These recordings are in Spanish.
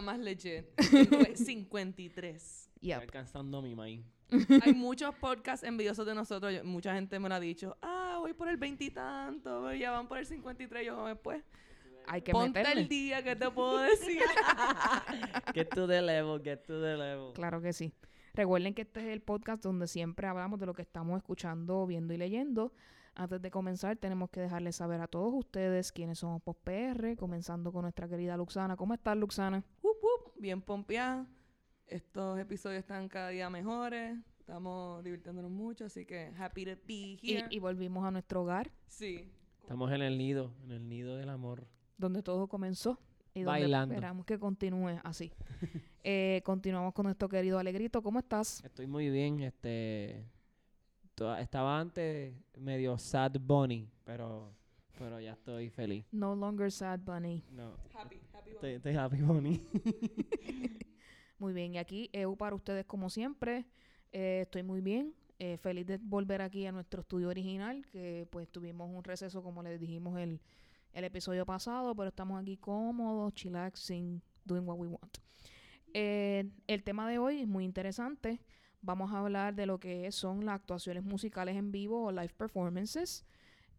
Más legit. 53. Yep. alcanzando mi maíz. Hay muchos podcasts envidiosos de nosotros. Yo- mucha gente me lo ha dicho. Ah, voy por el veintitanto. Ya van por el 53. Yo, después. Hay que Ponte meterle. el día que te puedo decir. Get to the level, get to the level. Claro que sí. Recuerden que este es el podcast donde siempre hablamos de lo que estamos escuchando, viendo y leyendo. Antes de comenzar, tenemos que dejarles saber a todos ustedes quiénes somos PostPR, comenzando con nuestra querida Luxana. ¿Cómo estás, Luxana? Wup, wup, bien pompeada. Estos episodios están cada día mejores. Estamos divirtiéndonos mucho, así que happy to be Y, here. y volvimos a nuestro hogar, sí. Estamos en el nido, en el nido del amor. donde todo comenzó y donde Bailando. esperamos que continúe así. Eh, continuamos con nuestro querido Alegrito. ¿Cómo estás? Estoy muy bien, este... Estaba antes medio sad bunny, pero, pero ya estoy feliz. No longer sad bunny. No, Happy, happy. estoy, estoy happy bunny. Muy bien, y aquí EU para ustedes como siempre. Eh, estoy muy bien. eh, feliz de volver aquí a nuestro estudio original, que pues tuvimos un receso como les dijimos el, el episodio pasado, pero estamos aquí cómodos, chillaxing, doing what we want. Eh, el tema de hoy es muy interesante. Vamos a hablar de lo que son las actuaciones musicales en vivo o live performances.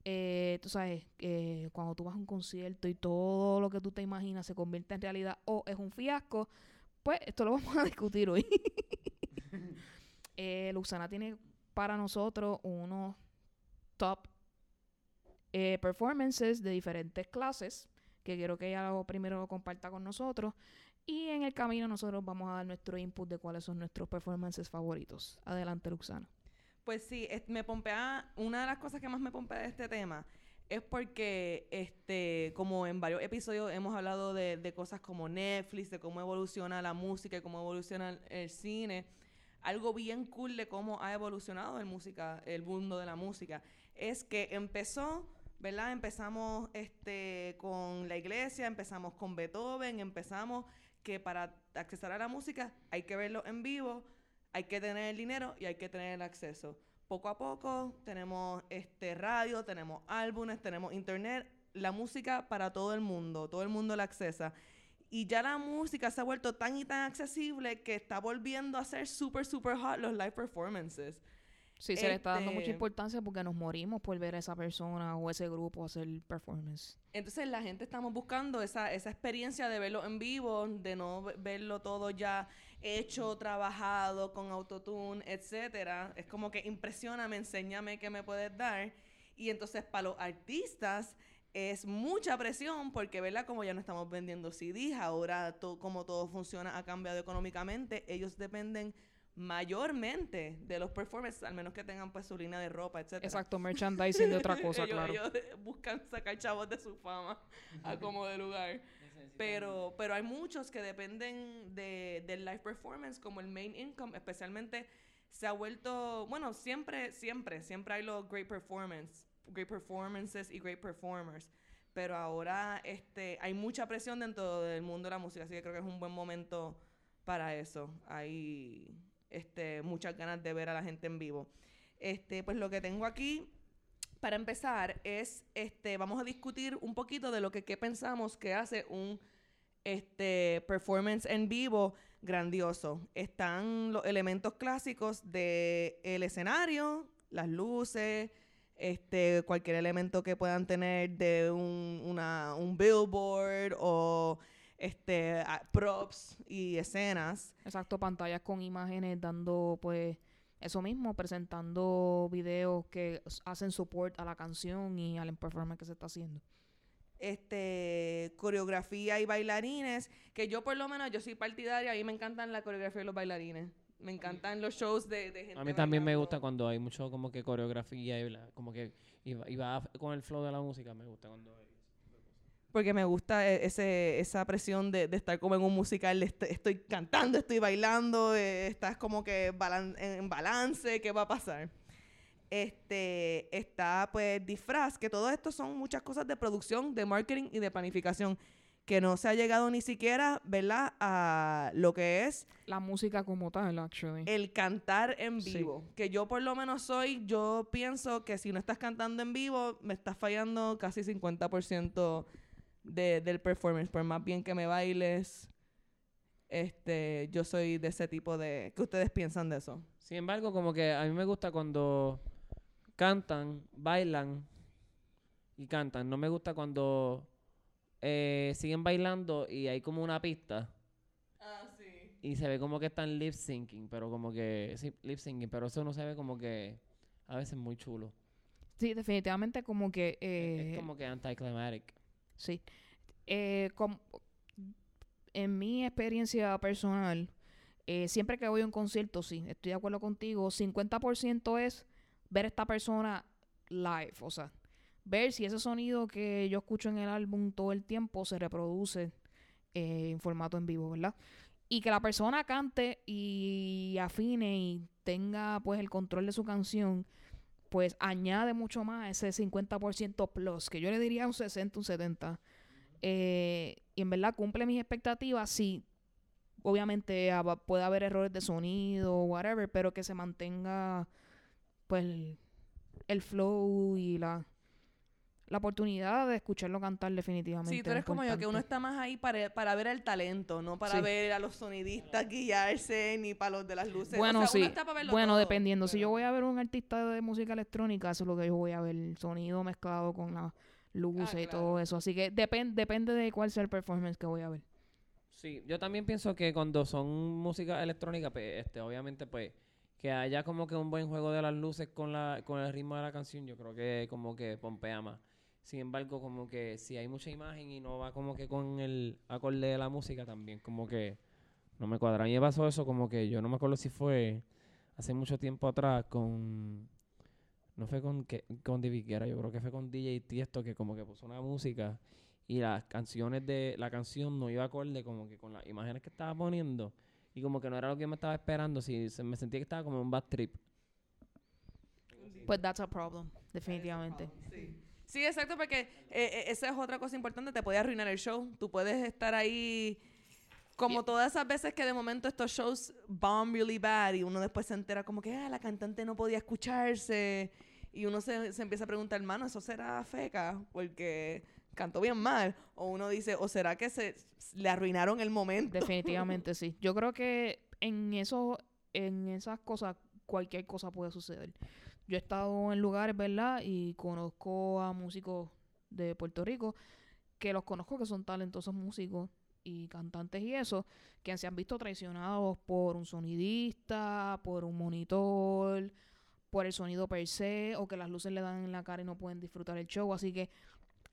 Eh, tú sabes, eh, cuando tú vas a un concierto y todo lo que tú te imaginas se convierte en realidad o es un fiasco, pues esto lo vamos a discutir hoy. eh, Luxana tiene para nosotros unos top eh, performances de diferentes clases que quiero que ella primero lo comparta con nosotros y en el camino nosotros vamos a dar nuestro input de cuáles son nuestros performances favoritos. Adelante, Luxana. Pues sí, me pompea, una de las cosas que más me pompea de este tema es porque, este, como en varios episodios hemos hablado de, de cosas como Netflix, de cómo evoluciona la música y cómo evoluciona el, el cine, algo bien cool de cómo ha evolucionado el música, el mundo de la música, es que empezó, ¿verdad? Empezamos este, con la iglesia, empezamos con Beethoven, empezamos que para accesar a la música hay que verlo en vivo, hay que tener el dinero y hay que tener el acceso. Poco a poco tenemos este radio, tenemos álbumes, tenemos internet, la música para todo el mundo, todo el mundo la accesa. Y ya la música se ha vuelto tan y tan accesible que está volviendo a ser super, super hot los live performances. Sí, se le está dando mucha Este- importancia porque nos morimos por ver a esa persona o ese grupo hacer performance. Entonces la gente estamos buscando esa, esa experiencia de verlo en vivo, de no ve- verlo todo ya hecho, trabajado, con autotune, etcétera. Es como que impresióname, enséñame qué me puedes dar. Y entonces para los artistas es mucha presión porque, ¿verdad? Como ya no estamos vendiendo CDs, ahora to- como todo funciona ha cambiado económicamente, ellos dependen mayormente de los performances, al menos que tengan pues su línea de ropa, etcétera. Exacto, merchandising de otra cosa, ellos, claro. ellos buscan sacar chavos de su fama a como de lugar. Pero, pero hay muchos que dependen de, del live performance como el main income, especialmente se ha vuelto, bueno, siempre, siempre, siempre hay los great performance, great performances y great performers. Pero ahora este, hay mucha presión dentro del mundo de la música, así que creo que es un buen momento para eso. Hay este, muchas ganas de ver a la gente en vivo. Este, pues lo que tengo aquí para empezar es, este, vamos a discutir un poquito de lo que pensamos que hace un este, performance en vivo grandioso. Están los elementos clásicos del escenario, las luces, este, cualquier elemento que puedan tener de un, un billboard o este, props y escenas. Exacto, pantallas con imágenes dando pues eso mismo, presentando videos que hacen support a la canción y al performance que se está haciendo. este coreografía y bailarines, que yo por lo menos yo soy partidaria, a mí me encantan la coreografía y los bailarines. Me encantan los shows de, de gente A mí también me gusta cuando hay mucho como que coreografía y bla- como que y va, y va con el flow de la música, me gusta cuando hay. Porque me gusta e- ese, esa presión de, de estar como en un musical, de est- estoy cantando, estoy bailando, eh, estás como que balan- en balance, ¿qué va a pasar? Este, está pues disfraz, que todo esto son muchas cosas de producción, de marketing y de planificación. que no se ha llegado ni siquiera, ¿verdad?, a lo que es La música como tal, actually. el cantar en Sí. vivo. Que yo por lo menos soy, yo pienso que si no estás cantando en vivo, me estás fallando casi 50% de, del performance. Por más bien que me bailes, este, yo soy de ese tipo de... ¿Qué ustedes piensan de eso? Sin embargo, como que a mí me gusta cuando cantan, bailan y cantan. No me gusta cuando eh, siguen bailando y hay como una pista Ah, sí. y se ve como que están lip syncing, pero como que sí, lip syncing, pero eso no se ve como que a veces muy chulo. Sí, definitivamente como que... Es- eh, es como que anticlimactic. Sí. Eh, en mi experiencia personal, eh, siempre que voy a un concierto, sí, estoy de acuerdo contigo, 50% es ver a esta persona live, o sea, ver si ese sonido que yo escucho en el álbum todo el tiempo se reproduce eh, en formato en vivo, ¿verdad? Y que la persona cante y afine y tenga pues el control de su canción, pues añade mucho más ese 50% plus, que yo le diría un 60, un 70. Eh, y en verdad cumple mis expectativas, sí. Obviamente puede haber errores de sonido, whatever, pero que se mantenga pues el flow y la, la oportunidad de escucharlo cantar definitivamente. Sí, tú eres como yo, que uno está más ahí para, para ver el talento, no para Sí. ver a los sonidistas guiarse, ni para los de las luces. Bueno, o sea, uno sí. está para verlo Bueno, todo, dependiendo. Si yo voy a ver un artista de música electrónica, eso es lo que yo voy a ver. El sonido mezclado con las luces y claro. todo eso. Así que depen- depende de cuál sea el performance que voy a ver. Sí, yo también pienso que cuando son música electrónica, pues, este, obviamente, pues, que haya como que un buen juego de las luces con la, con el ritmo de la canción, yo creo que como que pompea más. Sin embargo, como que si hay mucha imagen y no va como que con el acorde de la música también, como que no me cuadra. A mí me pasó eso como que yo no me acuerdo si fue hace mucho tiempo atrás con no fue con que, con David Guerra, yo creo que fue con DJ Tiesto que como que puso una música y las canciones de la canción no iba acorde como que con las imágenes que estaba poniendo y como que no era lo que yo me estaba esperando, si se me sentía que estaba como en un bad trip. Pues that's a problem, definitivamente. Sí. Sí, exacto, porque eh, eh, esa es otra cosa importante, te puede arruinar el show. Tú puedes estar ahí como todas esas veces que de momento estos shows bomb really bad y uno después se entera como que ah, la cantante no podía escucharse y uno se, se empieza a preguntar, hermano, ¿eso será feca? Porque cantó bien mal. O uno dice, ¿o será que se le arruinaron el momento? Definitivamente sí. Yo creo que en eso, en esas cosas, cualquier cosa puede suceder. Yo he estado en lugares, ¿verdad? Y conozco a músicos de Puerto Rico que los conozco que son talentosos músicos y cantantes y eso, que se han visto traicionados por un sonidista, por un monitor, por el sonido per se, o que las luces le dan en la cara y no pueden disfrutar el show. Así que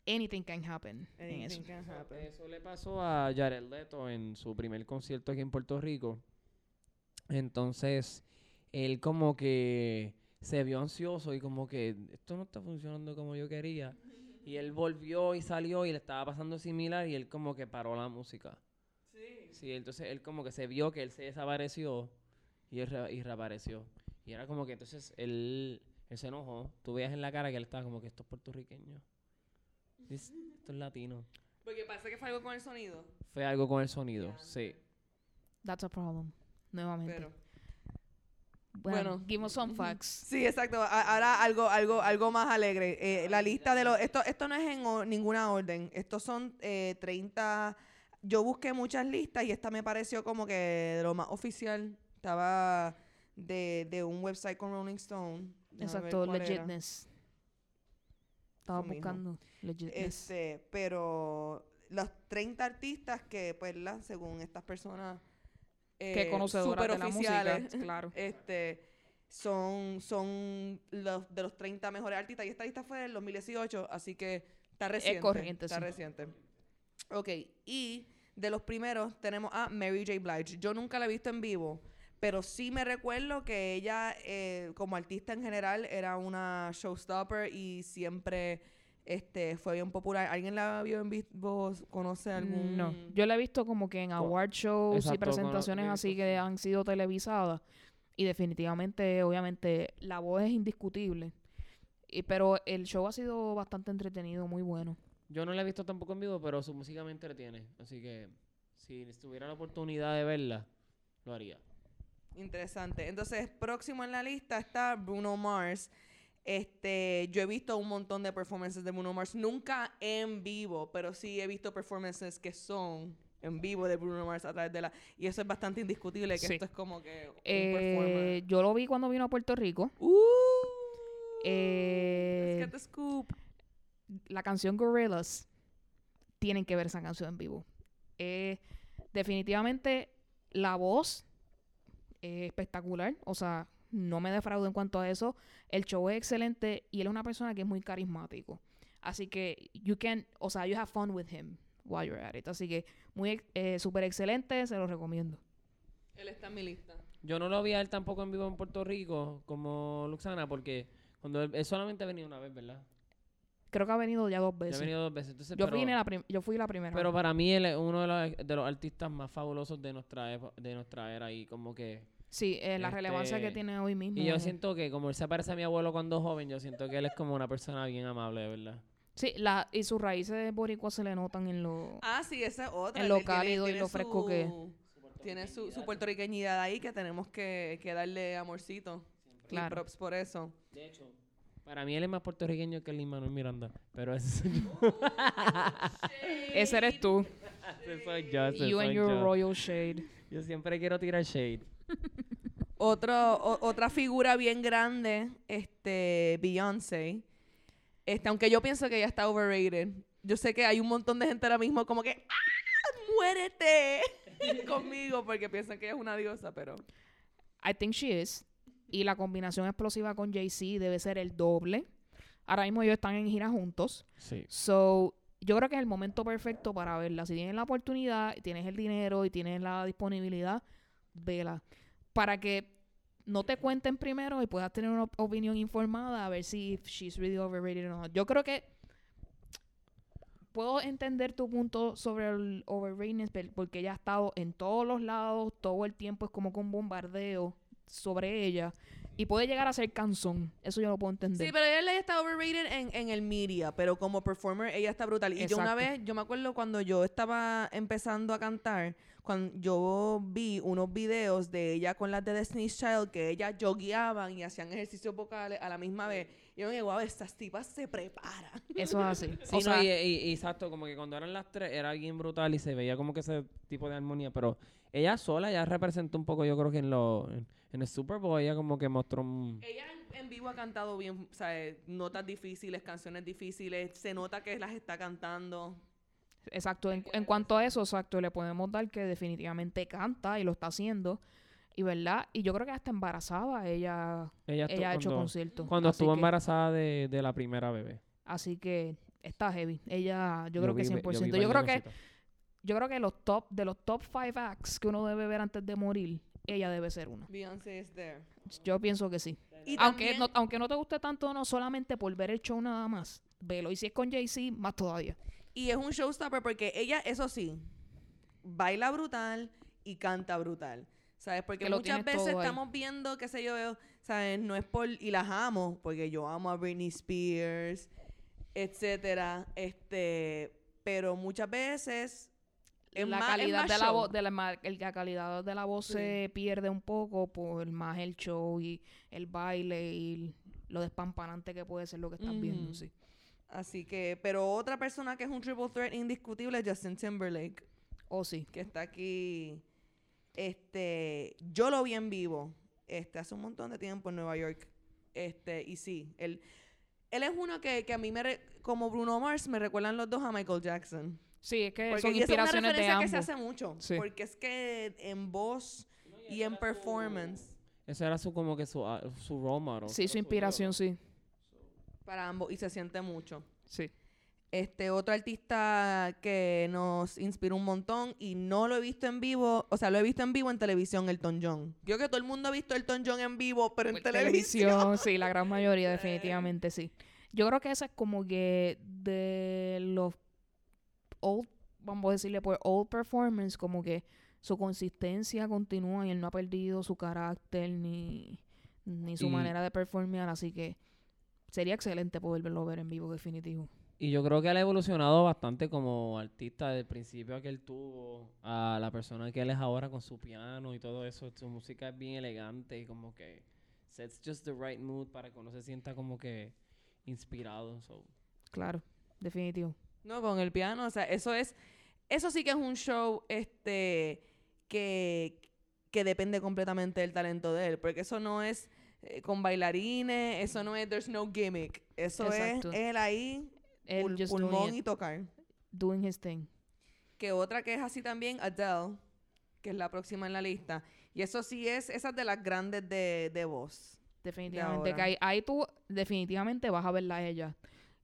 anything can happen en eso. Anything can happen. Eso le pasó a Jared Leto en su primer concierto aquí en Puerto Rico. Entonces, él como que se vio ansioso y como que esto no está funcionando como yo quería. Y él volvió y salió y le estaba pasando similar y él como que paró la música. Sí. Sí, entonces él como que se vio que él se desapareció y, él re- y reapareció. Y era como que entonces él, él se enojó. Tú veías en la cara que él estaba como que esto es puertorriqueño. Esto es latino. Porque parece que fue algo con el sonido. Fue algo con el sonido, sí. That's a problem. Nuevamente. Pero... bueno, bueno. give us some facts. Sí, exacto. Ahora algo, algo, algo más alegre. Eh, la lista de los, esto, esto no es en ninguna orden. Estos son eh, 30. Yo busqué muchas listas y esta me pareció como que de lo más oficial. Estaba de, de un website con Rolling Stone. Exacto, era. legitness. Estaba Eso mismo. buscando legitness. Este, pero los 30 artistas que, pues, la, según estas personas que eh, conocedoras de la música, claro. este son son los de los 30 mejores artistas y esta lista fue del 2018 así que está reciente corriente, está sí. reciente ok y de los primeros tenemos a Mary J. Blige yo nunca la he visto en vivo pero sí me recuerdo que ella eh, como artista en general era una showstopper y siempre este fue bien popular alguien la vio en vivo conoce algún No, yo la he visto como que en award shows y presentaciones así visto, que han sido televisadas y definitivamente, obviamente, la voz es indiscutible. Y, pero el show ha sido bastante entretenido, muy bueno. Yo no la he visto tampoco en vivo, pero su música me entretiene. Así que si tuviera la oportunidad de verla, lo haría. Interesante. Entonces, próximo en la lista está Bruno Mars. Este, yo he visto un montón de performances de Bruno Mars, nunca en vivo, pero sí he visto performances que son en vivo de Bruno Mars a través de la y eso es bastante indiscutible que Sí. esto es como que un Eh, yo lo vi cuando vino a Puerto Rico. Uh, Eh, let's get the scoop. la canción Gorillaz, tienen que ver esa canción en vivo. Eh, definitivamente la voz es espectacular, o sea, no me defraudo en cuanto a eso. El show es excelente y él es una persona que es muy carismático. Así que you can, o sea, you have fun with him while you're at it. Así que muy eh, súper excelente, se lo recomiendo. Él está en mi lista. Yo no lo vi a él tampoco en vivo en Puerto Rico como Luxana porque cuando él, él solamente ha venido una vez, ¿verdad? Creo que ha venido ya dos Ya veces. ha venido dos veces. Entonces, yo, pero, vine la yo fui la primera. pero para mí él es uno de los, de los artistas más fabulosos de nuestra de nuestra era y como que sí, eh, la relevancia que este, tiene hoy mismo. y yo siento que como él se parece a mi abuelo cuando joven, yo siento que él es como una persona bien amable, de verdad. Sí, la, y sus raíces boricuas se le notan en lo... Ah, sí, esa es otra. En lo tiene- cálido y tiene lo fresco que es. su- Tiene su, su puertorriqueñidad ahí que tenemos que, que darle amorcito. Y Claro. props por eso. De hecho, para mí él es más puertorriqueño que el Manuel Miranda, pero ese soy yo. Ese eres tú. ese soy yo, ese You and soy your yo. royal shade. Yo siempre quiero tirar shade. Otro, o- otra figura bien grande, este, Beyoncé. Este, aunque yo pienso que ella está overrated. Yo sé que hay un montón de gente ahora mismo como que ¡Ah, muérete conmigo porque piensan que ella es una diosa, pero I think she is. Y la combinación explosiva con Jay-Z debe ser el doble. Ahora mismo ellos están en gira juntos. Sí. So, yo creo que es el momento perfecto para verla. Si tienes la oportunidad, tienes el dinero y tienes la disponibilidad, vela. Para que no te cuenten primero y puedas tener una op- opinión informada a ver si she's really overrated o no. Yo creo que puedo entender tu punto sobre el overrating porque ella ha estado en todos los lados, todo el tiempo es como con bombardeo sobre ella y puede llegar a ser canzón. Eso yo lo puedo entender. Sí, pero ella está overrated en, en el media, pero como performer ella está brutal. Y yo una vez, yo me acuerdo cuando yo estaba empezando a cantar, cuando yo vi unos videos de ella con las de Destiny's Child, que ellas jogueaban y hacían ejercicios vocales a la misma vez. Y yo me dije, wow, estas tipas se preparan. Eso es así. Sí, O no, sea, y, y- y exacto, como que cuando eran las tres era bien brutal y se veía como que ese tipo de armonía, pero ella sola ya representó un poco, yo creo que en, lo, en, en el Super Bowl ella como que mostró un... Ella en, en vivo ha cantado bien, o sea, eh, notas difíciles, canciones difíciles, se nota que las está cantando. Exacto, en, en cuanto a eso, exacto, le podemos dar que definitivamente canta y lo está haciendo. Y verdad, y yo creo que hasta embarazada ella, Ella, ha hecho cuando, conciertos. cuando Así estuvo que- embarazada de, de la primera bebé. Así que está heavy. Ella, yo, creo que vi- 100%. vi Yo, de creo que yo creo que los top de los top five acts que uno debe ver antes de morir, ella debe ser una. Beyoncé is there. Yo pienso que sí. Y Aunque también- no, aunque no te guste tanto, no solamente por ver el show nada más. Velo. Y si es con Jay-Z, más todavía. Y es un showstopper porque ella, eso sí, baila brutal y canta brutal. ¿Sabes? Porque muchas veces ahí. estamos viendo, qué sé yo, ¿sabes? No es por. Y las amo, porque yo amo a Britney Spears, etcétera. Este. Pero muchas veces. es la más- es calidad más de la voz de la, el- la calidad de la voz Sí. se pierde un poco por más el show y el baile y lo despampanante que puede ser lo que estás viendo sí Así que. Pero otra persona que es un triple threat indiscutible es Justin Timberlake. o sí que está aquí. Este, yo lo vi en vivo, este, hace un montón de tiempo en Nueva York. Este, y sí, él, él es uno que, que a mí me, re- como Bruno Mars, me recuerdan los dos a Michael Jackson. sí es que Porque son esa es una inspiraciones de referencia que ambos se hace mucho. Sí. Porque es que en voz y en performance, Ese era su como que su, ah, su role model. sí su inspiración sí para ambos, y se siente mucho. sí Este, otro artista que nos inspiró un montón y no lo he visto en vivo, o sea, lo he visto en vivo en televisión, Elton John. Creo que todo el mundo ha visto Elton John en vivo, pero en televisión. sí la gran mayoría definitivamente sí yo creo que esa es como que de los old vamos a decirle por old performance como que su consistencia continúa y él no ha perdido su carácter ni, ni su Y- manera de performear así que sería excelente poderlo ver en vivo definitivo Y yo creo que él ha evolucionado bastante como artista del principio que él tuvo a la persona que él es ahora con su piano y todo eso. Su música es bien elegante y como que sets just the right mood para que uno se sienta como que inspirado. So. Claro, definitivo. No, con el piano, o sea, eso es, eso sí que es un show, este, que, que depende completamente del talento de él, porque eso no es eh, con bailarines, eso no es, there's no gimmick, eso Exacto. es él ahí, Él pul- just pulmón doing, y tocar. doing his thing. Que otra que es así también, Adele, que es la próxima en la lista, y eso sí es, esas de las grandes de, de voz. Definitivamente. Que ahí, ahí tú definitivamente vas a verla a ella.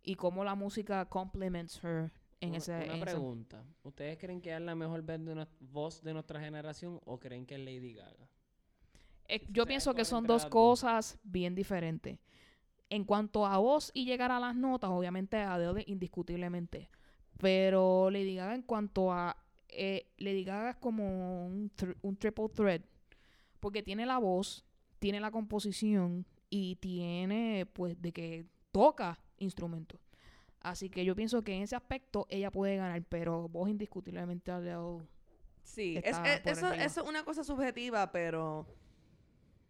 Y cómo la música complements her en Una- ese... Una en ese- pregunta. ¿Ustedes creen que es la mejor voz de nuestra generación o creen que es Lady Gaga? Eh, yo pienso que son dos cosas bien diferentes. En cuanto a voz y llegar a las notas, obviamente Adele indiscutiblemente. Pero Lady Gaga en cuanto a... eh, Lady Gaga es como un, un triple threat. Porque tiene la voz, tiene la composición y tiene pues de que toca instrumentos. Así que yo pienso que en ese aspecto ella puede ganar, pero voz indiscutiblemente Adele. Sí, es- es- por eso, eso es una cosa subjetiva, pero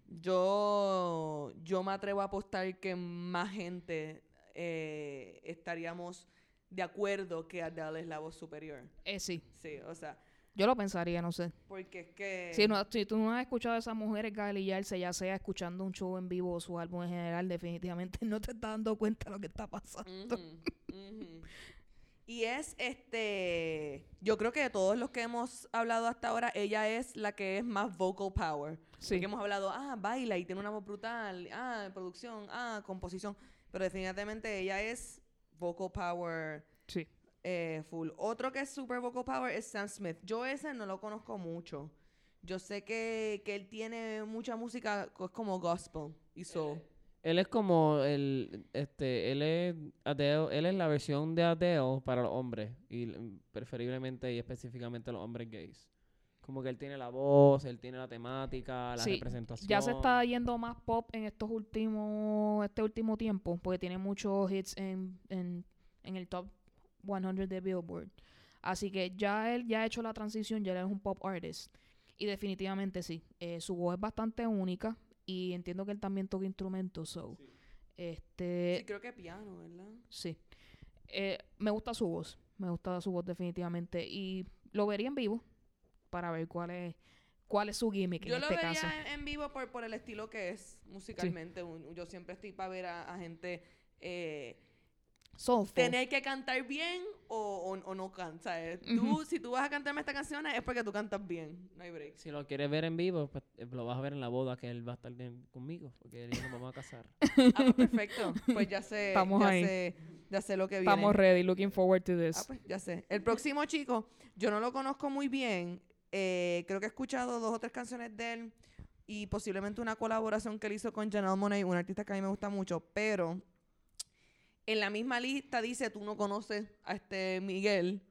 yo, yo me atrevo a apostar que más gente eh, estaríamos de acuerdo que Adele es la voz superior. Eh, sí, Sí, o sea, yo lo pensaría, no sé. porque es que... Si, no, si tú no has escuchado a esas mujeres galillarse, ya sea escuchando un show en vivo o su álbum en general, definitivamente no te estás dando cuenta de lo que está pasando. Ujú. Y es este, yo creo que de todos los que hemos hablado hasta ahora, ella es la que es más vocal power. Sí, Porque hemos hablado, ah, baila y tiene una voz brutal, ah, producción, ah, composición. Pero definitivamente ella es vocal power sí. eh, full. Otro que es super vocal power es Sam Smith. Yo ese no lo conozco mucho. Yo sé que, que él tiene mucha música es como gospel y soul. Él es como el, este, él es Adele, él es la versión de Adele para los hombres y mm, preferiblemente y específicamente los hombres gays. Como que él tiene la voz, él tiene la temática, la Sí, representación. Ya se está yendo más pop en estos últimos, este último tiempo, porque tiene muchos hits en, en, en el top 100 de Billboard. Así que ya él ya ha hecho la transición, ya él es un pop artist. Y definitivamente sí, eh, su voz es bastante única y entiendo que él también toca instrumentos, so, este, Sí, creo que piano, ¿verdad? Sí. Eh, me gusta su voz. Me gusta su voz definitivamente. Y lo vería en vivo para ver cuál es, cuál es su gimmick Yo en lo este vería caso. en- en vivo por, por el estilo que es musicalmente. Un- Yo siempre estoy para ver a, a gente eh, Soulful. tener que cantar bien o, o, o no cantar. Tú, si tú vas a cantarme esta canción es porque tú cantas bien. No hay break. Si lo quieres ver en vivo, pues eh, lo vas a ver en la boda que él va a estar en- conmigo, porque él y yo nos vamos a casar. Ah, pues perfecto. Pues ya sé, Estamos ya ahí. sé, ya sé lo que viene. Estamos ready, looking forward to this. Ah, pues ya sé. El próximo chico, yo no lo conozco muy bien. eh, creo que he escuchado dos o tres canciones de él y posiblemente una colaboración que él hizo con Janelle Monáe, un artista que a mí me gusta mucho, pero en la misma lista dice tú no conoces a este Miguel,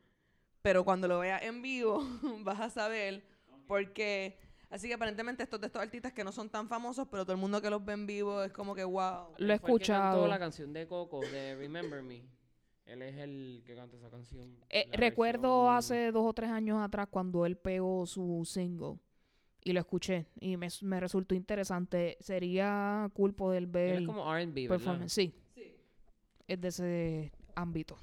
pero cuando lo veas en vivo vas a saber porque así que aparentemente estos de estos artistas que no son tan famosos, pero todo el mundo que los ve en vivo es como que wow. Lo he escuchado. la canción de Coco, de Remember Me. Él es el que canta esa canción. Eh, recuerdo versión- hace dos o tres años atrás cuando él pegó su single y lo escuché y me, me resultó interesante. Sería cool poder ver Él es como R&B, ¿verdad? performance. Sí. Es de ese ámbito.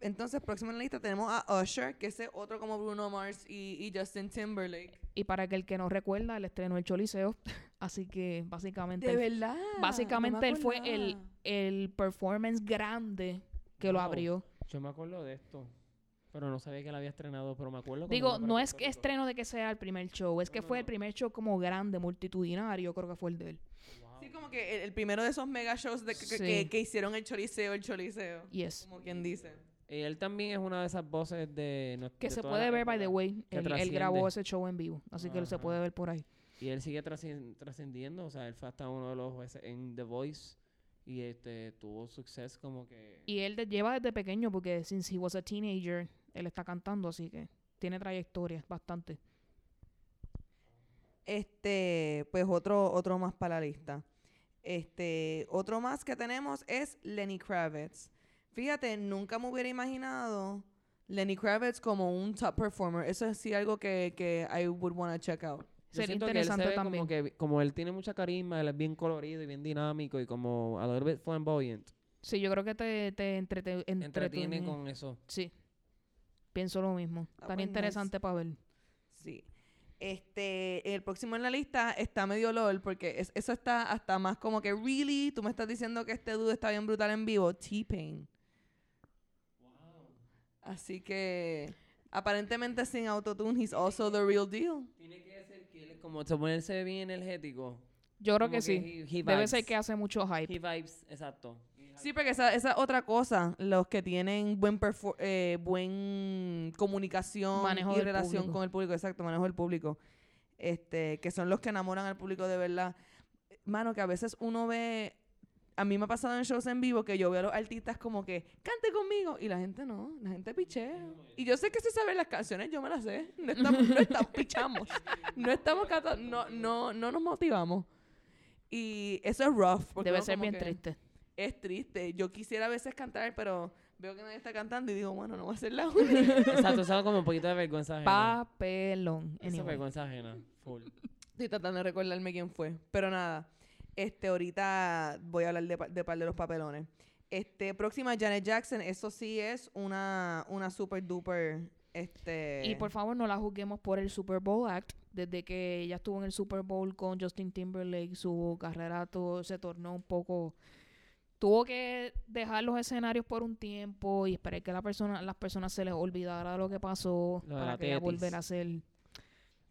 Entonces, próximo en la lista tenemos a Usher, que ese otro como Bruno Mars y, y Justin Timberlake. Y para aquel que no recuerda, él estrenó el Choliseo. Así que básicamente, él- verdad. básicamente él fue el, el performance grande que lo abrió. Yo me acuerdo de esto. Pero no sabía que la había estrenado, pero me acuerdo. Digo, no es que estreno de que sea el primer show, es que No, fue no, el primer show como grande, multitudinario, creo que fue el de él. Sí, como que el, el primero de esos mega shows de que, que- Sí. que- que hicieron el choliseo, el choliseo. Yes. Como quien dice. Y él también es una de esas voces de... nues- Que de se puede ver, by the way. Él, él grabó ese show en vivo, así que se Ajá. puede ver por ahí. Y él sigue trascendiendo. O sea, él fue hasta uno de los jueces en The Voice. Y este tuvo suceso como que... Y él de- lleva desde pequeño, porque since he was a teenager, él está cantando, así que tiene trayectoria bastante. Este, pues otro, otro más para la lista. Este, otro más que tenemos es Lenny Kravitz. Fíjate, nunca me hubiera imaginado Lenny Kravitz como un top performer. Eso es sí algo que, que I would want to check out. Yo Sería siento que él se interesante ve también. Como, que, como él tiene mucha carisma, él es bien colorido y bien dinámico y como a little bit flamboyant. Sí, yo creo que te, te entrete- Entretiene entretiene. con eso. Sí. Pienso lo mismo. Ah, pues, interesante para ver. Sí. Este, el próximo en la lista está medio LOL porque es- eso está hasta más como que, really, tú me estás diciendo que este dude está bien brutal en vivo. T-Pain. Así que, aparentemente sin autotune, he's also the real deal. Tiene que ser que él, como se ponerse bien energético. Yo creo que sí. he- he Debe ser que hace mucho hype. He vibes, exacto. Sí, porque esa, esa es otra cosa. Los que tienen buen eh, buen comunicación Manejo y relación público. con el público, exacto, manejo del público. Este, que son los que enamoran al público de verdad. Mano, que a veces uno ve. A mí me ha pasado en shows en vivo que yo veo a los artistas como que cante conmigo y la gente no, la gente pichea. Y yo sé que si saben las canciones, yo me las sé. No estamos, no estamos pichamos. No estamos no, no, no nos motivamos. Y eso es rough. Debe ser bien que- triste. Es triste. Yo quisiera a veces cantar, pero veo que nadie está cantando y digo, bueno, no voy a ser la única. Exacto, da como un poquito de vergüenza ajena. Papelón. Esa vergüenza ajena. Full. Estoy tratando de recordarme quién fue. Pero nada, este, ahorita voy a hablar de, pa- de par de los papelones. Este, próxima, Janet Jackson, eso sí es una, una super duper, este... Y por favor, no la juzguemos por el Super Bowl Act. Desde que ella estuvo en el Super Bowl con Justin Timberlake, su carrera todo se tornó un poco. Tuvo que dejar los escenarios por un tiempo y esperar que la persona, las personas se les olvidara de lo que pasó Lo para que ella volviera a ser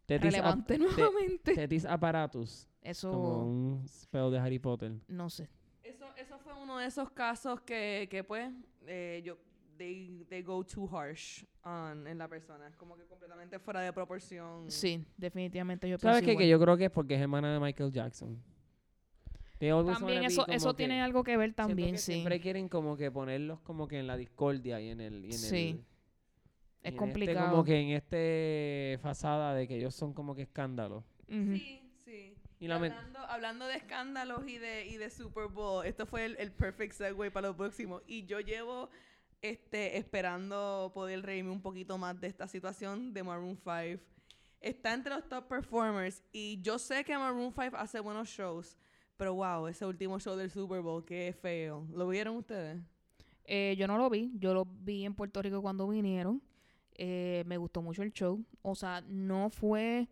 Tetis, relevante te- nuevamente. tetis apparatus. Eso, Como un spell de Harry Potter. no sé. Eso, eso fue uno de esos casos que, que pues, eh, yo, they, they go too harsh on, en la persona. Es como que completamente fuera de proporción. Sí, definitivamente yo ¿Sabes qué? Que yo creo que es porque es hermana de Michael Jackson. También eso, eso que- tiene algo que ver también, que sí. Siempre quieren como que ponerlos como que en la discordia y en el... y en Sí. el- Es en complicado. Este, como que en este fasada de que ellos son como que escándalos. Sí, sí. Y hablando, hablando de escándalos y de, y de Super Bowl, esto fue el, el perfect segue para lo próximo. Y yo llevo este, esperando poder reírme un poquito más de esta situación de Maroon 5. Está entre los top performers y yo sé que Maroon 5 hace buenos shows, pero wow, ese último show del Super Bowl, qué feo. ¿Lo vieron ustedes? Eh, yo no lo vi, yo lo vi en Puerto Rico cuando vinieron. Eh, me gustó mucho el show. O sea, no fue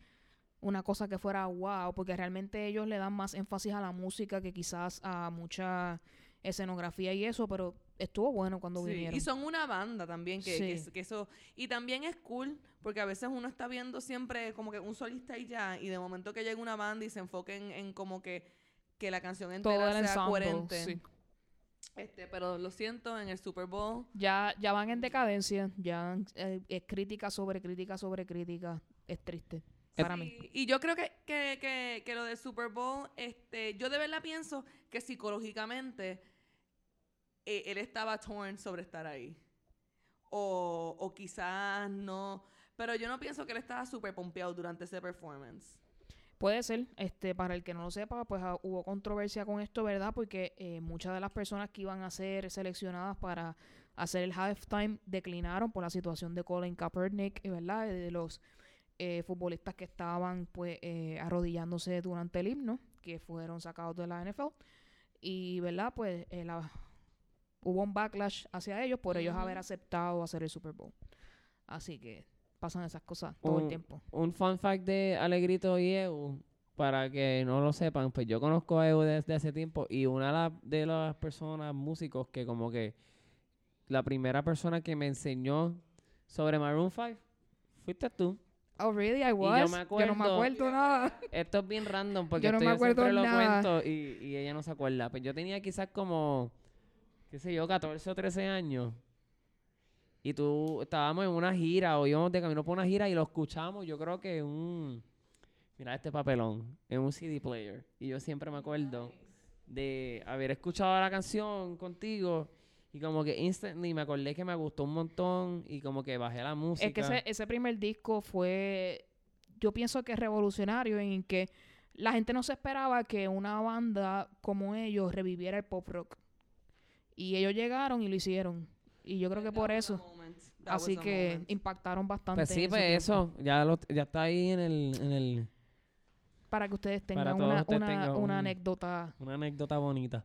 una cosa que fuera wow, porque realmente ellos le dan más énfasis a la música que quizás a mucha escenografía y eso, pero estuvo bueno cuando Sí, vinieron. Y son una banda también, Sí. que eso... Y también es cool, porque a veces uno está viendo siempre como que un solista y ya, y de momento que llega una banda y se enfoquen en como que, que la canción Todo entera el sea ensemble, coherente. sí. Este, pero lo siento, en el Super Bowl... Ya, ya van en decadencia, ya eh, es crítica sobre crítica sobre crítica. Es triste para mí. Sí, Y yo creo que, que, que, que lo del Super Bowl, este, yo de verdad pienso que psicológicamente eh, él estaba torn sobre estar ahí. O, o quizás no. Pero yo no pienso que él estaba súper pompeado durante ese performance. Puede ser, este, para el que no lo sepa, pues ah, hubo controversia con esto, ¿verdad? Porque eh, muchas de las personas que iban a ser seleccionadas para hacer el halftime declinaron por la situación de Colin Kaepernick, eh, ¿verdad? De los eh, futbolistas que estaban pues eh, arrodillándose durante el himno, que fueron sacados de la NFL. Y, ¿verdad? Pues eh, la- hubo un backlash hacia ellos por ellos haber aceptado hacer el Super Bowl. Así que pasan esas cosas todo el Un- tiempo. Un fun fact de Alegrito y EU, para que no lo sepan, pues yo conozco a EU desde hace tiempo y una de, la- de las personas, músicos, que como que la primera persona que me enseñó sobre Maroon 5 fuiste tú. Oh, really? I yo was. me Yo no me acuerdo- acuerdo nada. Esto es bien random porque Yo no esto me yo siempre acuerdo lo nada. cuento y, y ella no se acuerda. Pues yo tenía quizás como, qué sé yo, 14 o 13 años. Y tú estábamos en una gira o íbamos de camino por una gira y lo escuchamos, yo creo que en un, mira este papelón, en un CD player. Y yo siempre me acuerdo de haber escuchado la canción contigo y como que instantly me acordé que me gustó un montón y como que bajé la música. Es que ese, ese primer disco fue, yo pienso que es revolucionario en que la gente no se esperaba que una banda como ellos reviviera el pop rock. Y ellos llegaron y lo hicieron. Y yo creo que por eso. Así que impactaron bastante. Pues sí, pues eso, ya, lo, ya está ahí en el, en el... Para que ustedes tengan una, ustedes una, tengan una un- anécdota Una anécdota bonita.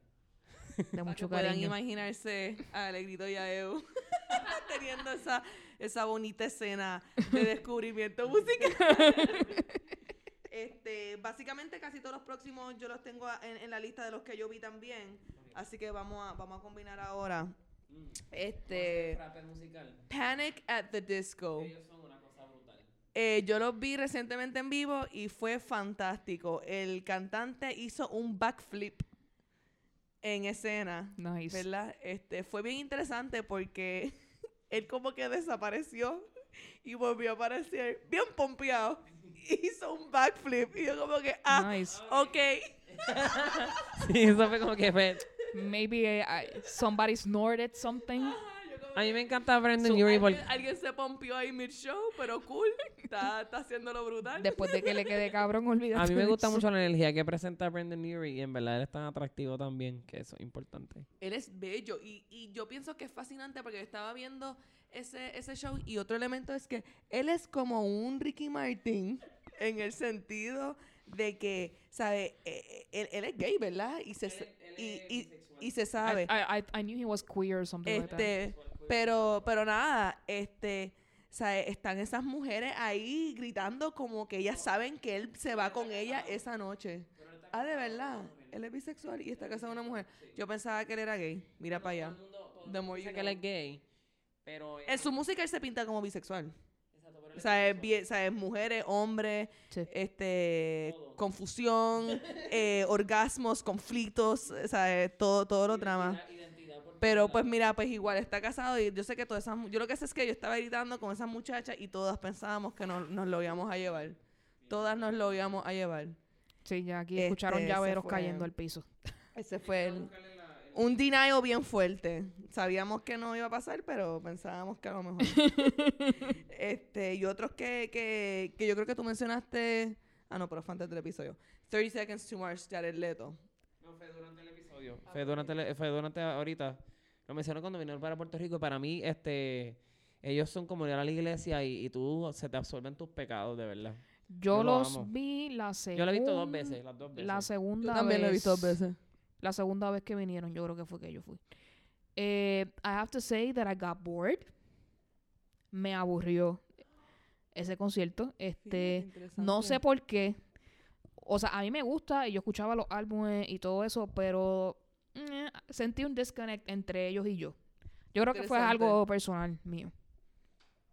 de Para que mucho puedan imaginarse a Alegrito y a Eu teniendo esa, esa bonita escena de descubrimiento musical. este, básicamente casi todos los próximos yo los tengo a- en, en la lista de los que yo vi también. Así que vamos a, vamos a combinar ahora. Este Panic at the Disco. Eh, yo los vi recientemente en vivo y fue fantástico. El cantante hizo un backflip en escena. Nice. ¿verdad? Este, fue bien interesante porque él como que desapareció y volvió a aparecer bien pompeado. Hizo un backflip y yo como que, ah, Nice. ok. Sí, eso fue como que fue... Maybe I- somebody snorted something. A mí me encanta Brandon So, Urie porque... alguien, alguien se pompió ahí mid-show, pero cool. Está, está haciéndolo brutal. Después de que le quede cabrón, olvídate. A mí me gusta mucho la energía que presenta Brandon Urie y en verdad él es tan atractivo también, que eso es importante. Él es bello y, y yo pienso que es fascinante porque yo estaba viendo ese, ese show y otro elemento es que él es como un Ricky Martin en el sentido de que, ¿sabe? Eh, él, él es gay, ¿verdad? Y se, y, y, y se sabe. I, I, I knew he was queer or something like that. Este, pero, pero nada, este, o sea, están esas mujeres ahí gritando como que ellas saben que él se va con ella esa noche. Ah, de verdad. Él es bisexual y está casado con una mujer. Yo pensaba que él era gay. Mira para allá. The more Dice you que él es gay, pero... En su música él se pinta como bisexual. O sea, es, bien- o sea, es mujeres, hombres, Sí. este, confusión, eh, orgasmos, conflictos, o sea, eh, todo, todo lo trama. Pero pues mira, pues igual está casado y yo sé que todas esas, yo lo que sé es que yo estaba gritando con esas muchachas y todas pensábamos que no- nos lo íbamos a llevar. Todas nos lo íbamos a llevar. Sí, ya aquí Este, escucharon llaveros fue- cayendo al piso. Ese fue el, un denial bien fuerte. Sabíamos que no iba a pasar, pero pensábamos que a lo mejor. este, y otros que, que, que yo creo que tú mencionaste. Ah, no, pero fue antes del episodio. 30 Seconds to Mars, Jared Leto. No, fue durante el episodio. Fue durante, el- fue durante ahorita. Lo mencionaron cuando vinieron para Puerto Rico. y Para mí, este... Ellos son como ir a la iglesia y, y tú se te absorben tus pecados, de verdad. Yo, Yo lo los vi la segunda. Yo lo he visto dos veces, las dos veces. La segunda Yo también vez. lo he visto dos veces. La segunda vez que vinieron, yo creo que fue que yo fui. Eh, I have to say that I got bored. Me aburrió ese concierto. Este, no sé por qué. O sea, a mí me gusta y yo escuchaba los álbumes y todo eso, pero eh, sentí un disconnect entre ellos y yo. Yo creo que fue algo personal mío.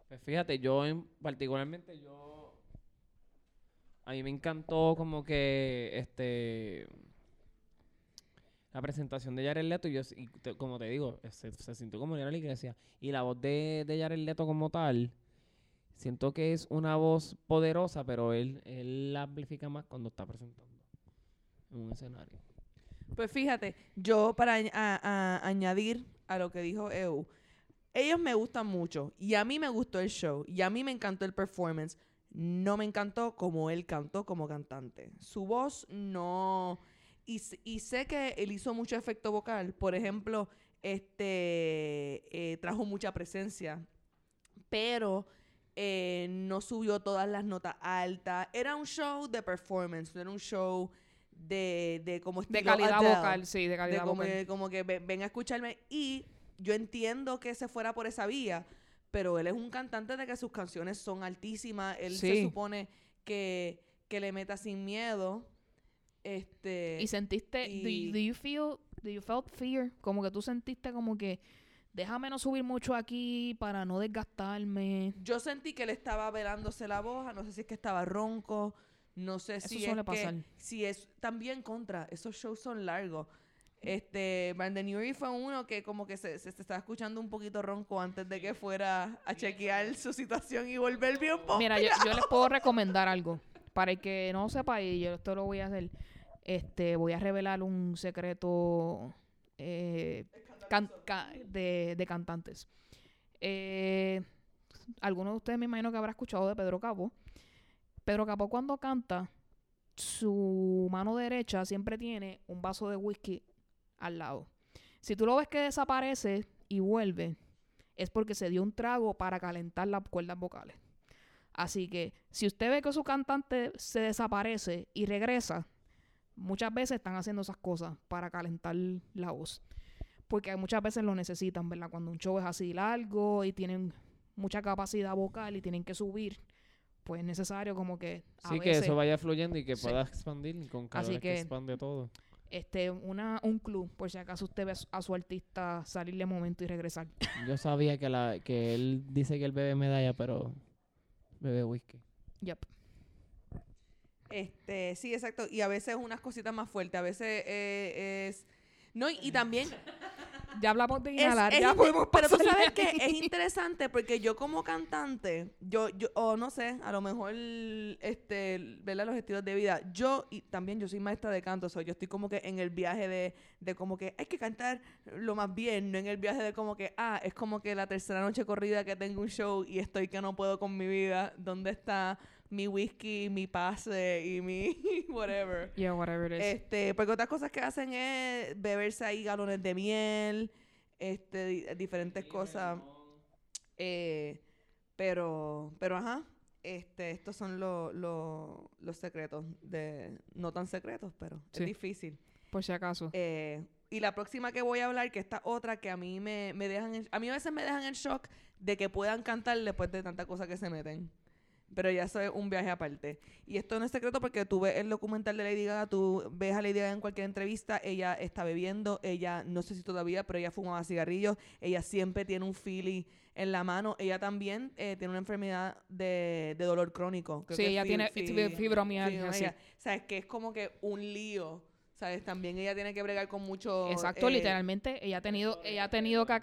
Pues fíjate, yo en, particularmente yo a mí me encantó como que este la presentación de Jared Leto y yo y como te digo, se, se sintió como ir la iglesia y la voz de, de Jared Leto como tal siento que es una voz poderosa, pero él él la amplifica más cuando está presentando en un escenario. Pues fíjate, yo para añadir a lo que dijo Eu, ellos me gustan mucho y a mí me gustó el show y a mí me encantó el performance. No me encantó como él cantó como cantante. Su voz no... Y, y sé que él hizo mucho efecto vocal. Por ejemplo, este eh, trajo mucha presencia. Pero eh, no subió todas las notas altas. Era un show de performance, no era un show de, de como De calidad Adele, vocal, sí, de de calidad como, vocal. que- como que ve- ven a escucharme. Y yo entiendo que se fuera por esa vía, pero él es un cantante de que sus canciones son altísimas. Él se supone que, que le meta sin miedo. Este, Y sentiste, do, you, y- do you feel, do you felt fear? Como que tú sentiste como que, déjame no subir mucho aquí para no desgastarme. yo sentí que él estaba velándose la voz. No sé si es que estaba ronco. No sé Eso si suele es pasar. que si es también contra esos shows son largos. Este Brandon Urie fue uno que como que se, se, se estaba escuchando un poquito ronco antes de que fuera a chequear su situación y volver bien Mira, yo, yo les puedo recomendar algo. Para el que no sepa, y yo esto lo voy a hacer, este, voy a revelar un secreto eh, de cantantes. Eh, algunos de ustedes me imagino que habrá escuchado de Pedro Capó. Pedro Capó cuando canta, su mano derecha siempre tiene un vaso de whisky al lado. Si tú lo ves que desaparece y vuelve, es porque se dio un trago para calentar las cuerdas vocales. Así que si usted ve que su cantante se desaparece y regresa, muchas veces están haciendo esas cosas para calentar la voz. Porque muchas veces lo necesitan, ¿verdad? Cuando un show es así largo y tienen mucha capacidad vocal y tienen que subir, pues es necesario como que a Sí, que veces, eso vaya fluyendo y que Sí. pueda expandir con cada Así vez que, que- expande todo. este una un club por si acaso usted ve a su artista salir de momento y regresar. Yo sabía que, la, que él dice que él bebe medalla, pero bebe whisky. Yep. Este, sí, exacto. Y a veces unas cositas más fuertes. A veces eh, es. No, y, y también. Ya hablamos de inhalar, es ya podemos pero tú sabes que es interesante porque yo como cantante, yo, yo, o no sé, a lo mejor, este, ¿verdad? Los estilos de vida. Yo, y también yo soy maestra de canto, soy yo estoy como que en el viaje de, de como que hay que cantar lo más bien, no en el viaje de como que, ah, es como que la tercera noche corrida que tengo un show y estoy que no puedo con mi vida. ¿Dónde está mi whisky, mi pase y mi whatever? Yeah, whatever it is. Este, porque otras cosas que hacen es beberse ahí galones de miel, este, di- diferentes cosas. Eh, pero, pero ajá, este, estos son lo- lo- los secretos de, no tan secretos, pero Sí. es difícil. por si acaso. Eh, y la próxima que voy a hablar, que esta otra que a mí me, me dejan, en- a mí a veces me dejan en shock de que puedan cantar después de tanta cosa que se meten. Pero ya eso es un viaje aparte. Y esto no es secreto porque tú ves el documental de Lady Gaga, tú ves a Lady Gaga en cualquier entrevista, ella está bebiendo, ella, no sé si todavía, pero ella fumaba cigarrillos, ella siempre tiene un feeling en la mano, ella también eh, tiene una enfermedad de, de dolor crónico. Creo Sí, que ella tiene fi- fi- fibromialgia, sí. Que es como que un lío. ¿Sabes? También ella tiene que bregar con mucho... Exacto, eh, literalmente ella ha tenido ella ha tenido que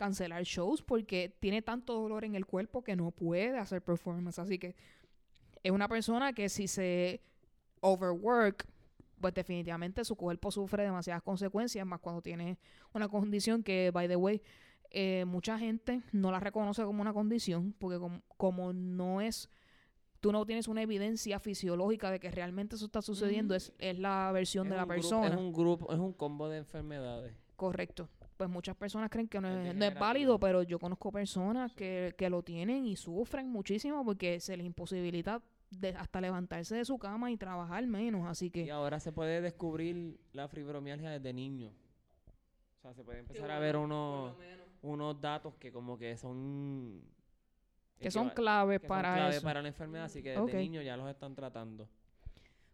cancelar shows porque tiene tanto dolor en el cuerpo que no puede hacer performance, así que es una persona que si se overwork, pues definitivamente su cuerpo sufre demasiadas consecuencias, más cuando tiene una condición que, by the way, eh, mucha gente no la reconoce como una condición, porque como, como no es, tú no tienes una evidencia fisiológica de que realmente eso está sucediendo, es, es la versión Es de la persona. es un grupo, es un combo de enfermedades. Correcto. Pues muchas personas creen que no Es no válido, pero yo conozco personas que, que lo tienen y sufren muchísimo porque se les imposibilita de hasta levantarse de su cama y trabajar menos. Así que Y ahora se puede descubrir la fibromialgia desde niño. O sea, se puede empezar a ver unos, unos datos que como que son... que son claves que son para clave eso. para la enfermedad, así que desde Ok. niño ya los están tratando.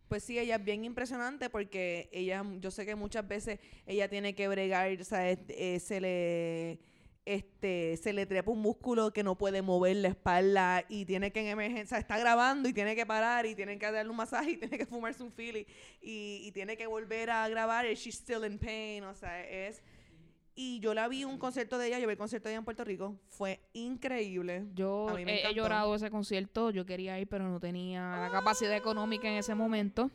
Pues sí, ella es bien impresionante porque ella, yo sé que muchas veces ella tiene que bregar, ¿sabes? Eh, se le este se le trepa un músculo que no puede mover la espalda y tiene que en emergencia, está grabando y tiene que parar y tiene que darle un masaje y tiene que fumarse un fili y, y tiene que volver a grabar y she's still in pain, o sea, es y yo la vi un concierto de ella, yo vi el concierto de ella en Puerto Rico, fue increíble. Yo a mí me he, llorado ese concierto, yo quería ir, pero no tenía la capacidad económica en ese momento.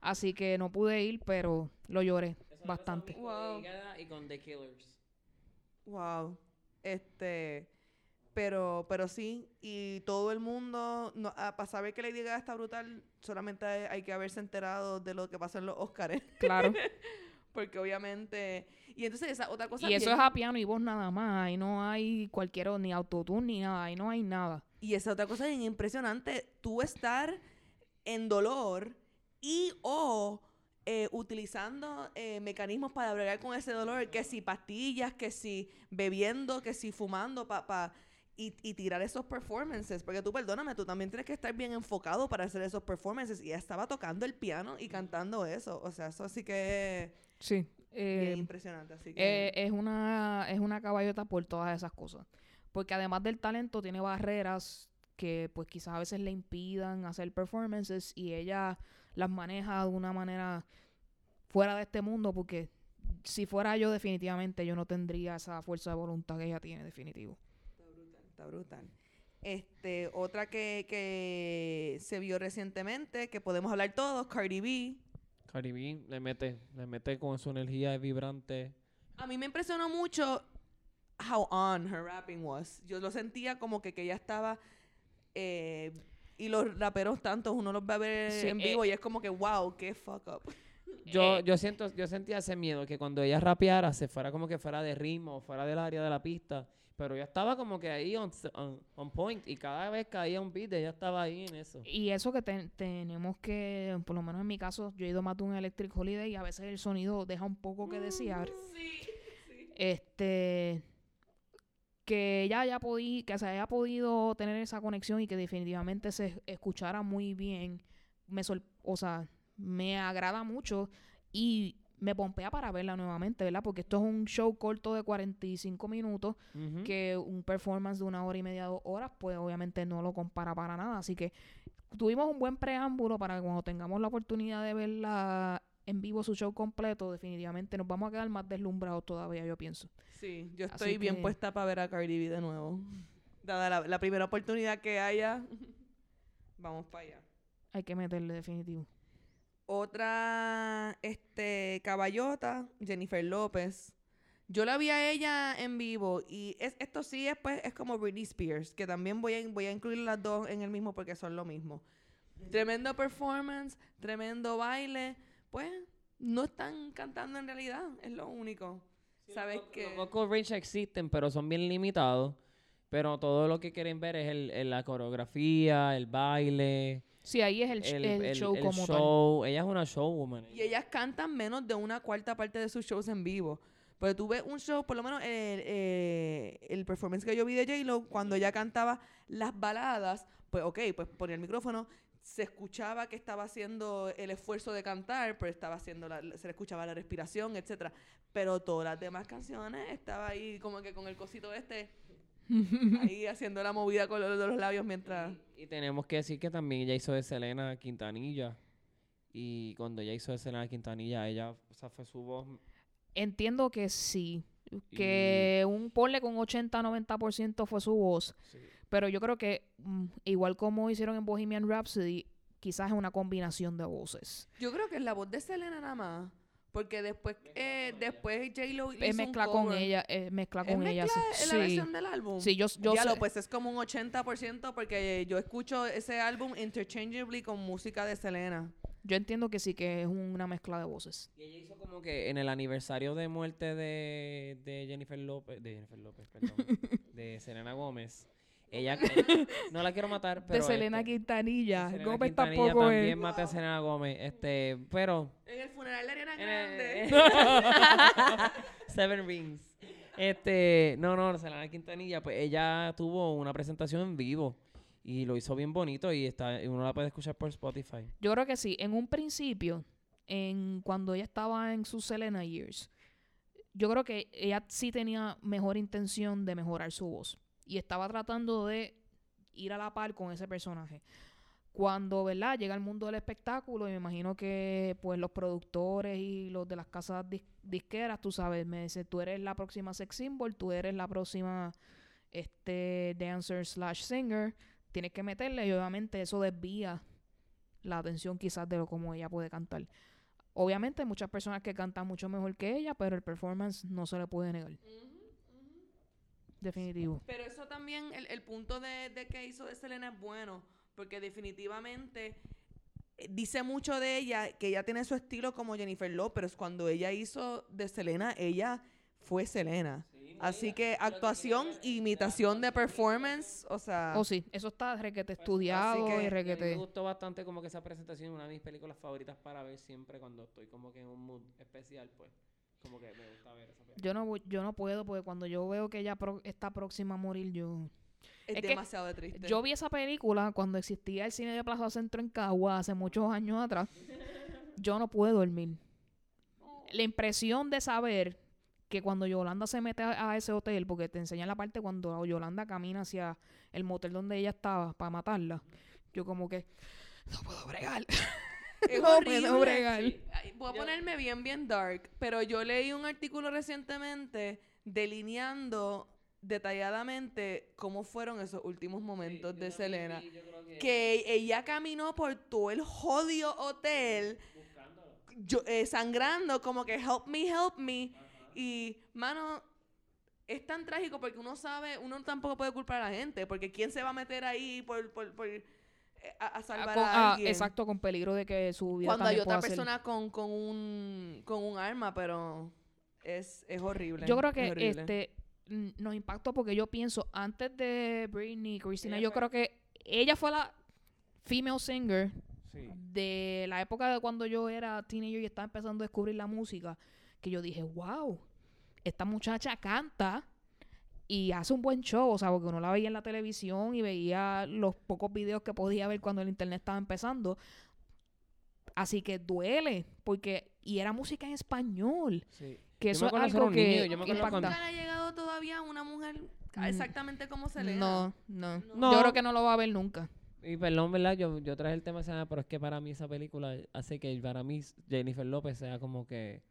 Así que no pude ir, pero lo lloré bastante. Wow. Y con The Killers. Wow. Este, pero, pero sí, y todo el mundo, no, ah, para saber que Lady Gaga está brutal, solamente hay, hay que haberse enterado de lo que pasó en los Oscars, Claro. porque obviamente, y entonces esa otra cosa y eso bien- es a piano y voz nada más. Ahí no hay cualquier, ni autotune ni nada. Ahí no hay nada. Y esa otra cosa bien impresionante, tú estar en dolor y o eh, utilizando eh, mecanismos para bregar con ese dolor, que si pastillas, que si bebiendo, que si fumando, pa, pa- y, y tirar esos performances. Porque tú, perdóname, tú también tienes que estar bien enfocado para hacer esos performances. Y ella estaba tocando el piano y cantando eso. O sea, eso sí que Sí. es Eh, bien impresionante. Así que... Eh, es una es una caballota por todas esas cosas porque además del talento tiene barreras que pues quizás a veces le impidan hacer performances y ella las maneja de una manera fuera de este mundo porque si fuera yo definitivamente yo no tendría esa fuerza de voluntad que ella tiene definitivo Está brutal, está brutal. Este, otra que, que se vio recientemente, que podemos hablar todos, Cardi B. Cardi B le mete, le mete con su energía vibrante. A mí me impresionó mucho how on her rapping was. Yo lo sentía como que, que ella estaba... eh, y los raperos tantos, uno los va a ver Sí, en eh, vivo y es como que, wow, qué fuck up. Yo, Eh, yo siento, yo sentía ese miedo que cuando ella rapeara se fuera como que fuera de ritmo, fuera del área de la pista. Pero ella estaba como que ahí on, on- on point y cada vez caía un beat, ella estaba ahí en eso. Y eso que ten- tenemos que, por lo menos en mi caso, yo he ido más de un Electric Holiday y a veces el sonido deja un poco que desear. Sí, sí. Este que ella haya podido, que se haya podido tener esa conexión y que definitivamente se escuchara muy bien, me o sea, me agrada mucho y me pompea para verla nuevamente, ¿verdad? Porque esto es un show corto de 45 minutos Ujú. que un performance de una hora y media, dos horas, pues obviamente no lo compara para nada. Así que tuvimos un buen preámbulo para que cuando tengamos la oportunidad de verla en vivo su show completo, definitivamente nos vamos a quedar más deslumbrados todavía, yo pienso. Sí, yo Así estoy bien que- puesta para ver a Cardi B de nuevo. Dada la, la primera oportunidad que haya, vamos para allá. Hay que meterle definitivo. Otra, este, caballota, Jennifer López. Yo la vi a ella en vivo y es, esto sí es, pues, es como Britney Spears, que también voy a, voy a incluir las dos en el mismo porque son lo mismo. Tremendo performance, tremendo baile, pues no están cantando en realidad, es lo único. ¿Sabes qué? Los vocal range existen, pero son bien limitados. Pero todo lo que quieren ver es el, el- la coreografía, el baile, Sí, ahí es el, sh- el, el el- show el como show. Ella es una showwoman. Y ellas cantan menos de una cuarta parte de sus shows en vivo. Pero tú ves un show, por lo menos el, eh, el performance que yo vi de J-Lo, cuando ella cantaba las baladas, pues ok, pues ponía el micrófono, se escuchaba que estaba haciendo el esfuerzo de cantar, pero estaba haciendo la- se le escuchaba la respiración, etcétera. Pero todas las demás canciones estaba ahí como que con el cosito este, ahí haciendo la movida con los, labios mientras... Y, y tenemos que decir que también ella hizo de Selena Quintanilla. Y cuando ella hizo de Selena Quintanilla, ella, o sea, fue su voz. Entiendo que sí. Que un ponle con 80-90% fue su voz. Pero yo creo que, mm, igual como hicieron en Bohemian Rhapsody, quizás es una combinación de voces. Yo creo que es la voz de Selena nada más. Porque después, eh, después J-Lo hizo Es un mezcla con ella, es mezcla ¿Es con ella. mezcla sí. en la Sí. versión del álbum? Sí, yo, yo Ya lo, sé- pues es como un 80% porque yo escucho ese álbum interchangeably con música de Selena. yo entiendo que sí, que es una mezcla de voces. Y ella hizo como que en el aniversario de muerte de, de Jennifer López, de Jennifer López, perdón, de Selena Gómez. Ella, eh, no la quiero matar, pero de Selena este, Quintanilla. Selena Gómez Quintanilla tampoco también es. maté a Selena Gómez, este, pero En el funeral de Ariana Eh, Grande. Seven Rings. Este, no, no, Selena Quintanilla, pues ella tuvo una presentación en vivo y lo hizo bien bonito y está y uno la puede escuchar por Spotify. Yo creo que sí. En un principio, en cuando ella estaba en sus Selena Years, yo creo que ella sí tenía mejor intención de mejorar su voz. Y estaba tratando de ir a la par con ese personaje. Cuando, ¿verdad? Llega al mundo del espectáculo y me imagino que pues los productores y los de las casas dis- disqueras, tú sabes, me dicen, tú eres la próxima sex symbol, tú eres la próxima este dancer slash singer, tienes que meterle y obviamente eso desvía la atención quizás de lo como ella puede cantar. Obviamente hay muchas personas que cantan mucho mejor que ella, pero el performance no se le puede negar. Definitivo. Pero eso también, el, el punto de, de que hizo de Selena es bueno, porque definitivamente eh, dice mucho de ella, que ella tiene su estilo como Jennifer López. Cuando ella hizo de Selena, ella fue Selena. Así que actuación, imitación de performance, o sea... Oh, sí, eso está requete Así estudiado que y mí me requete. gustó bastante como que esa presentación, una de mis películas favoritas para ver siempre cuando estoy como que en un mood especial, pues como que me gusta ver esa película. Yo no, voy- yo no puedo porque cuando yo veo que ella pro- está próxima a morir, yo... es, es que demasiado de triste. Yo vi esa película cuando existía el cine de Plaza Centro en Cagua hace muchos años atrás. Yo no puedo dormir. La impresión de saber que cuando Yolanda se mete a, a ese hotel, porque te enseñan la parte cuando Yolanda camina hacia el motel donde ella estaba para matarla, yo como que no puedo bregar. Es No horrible. puedo bregar. Ay, Voy a Yo- ponerme bien, bien dark, pero yo leí un artículo recientemente delineando detalladamente cómo fueron esos últimos momentos de Selena. Que ella caminó por todo el jodido hotel yo, eh, sangrando, como que help me, help me. Y, mano, es tan trágico porque uno sabe, uno tampoco puede culpar a la gente, porque ¿quién se va a meter ahí por... por, por- a, a Ah, salvar con- a ah, alguien. exacto, con peligro de que su vida Cuando hay otra persona con, con, un, con un arma, pero es, es horrible. Yo creo que este nos impactó porque yo pienso, antes de Britney, Christina, Ella yo fue- creo que ella fue la female singer Sí. de la época de cuando yo era teenager y estaba empezando a descubrir la música, que yo dije, wow, esta muchacha canta y hace un buen show, o sea, porque uno la veía en la televisión y veía los pocos videos que podía ver cuando el internet estaba empezando. Así que duele, porque, y era música en español, Sí. que Yo eso me es algo un que niño, yo me acuerdo impacta. cuando- Nunca le ha llegado todavía una mujer Mm. exactamente como se le No, no, No. Yo creo que no lo va a ver nunca. Y perdón, ¿verdad? Yo, yo traje el tema ese, pero es que para mí esa película hace que para mí Jennifer López sea como que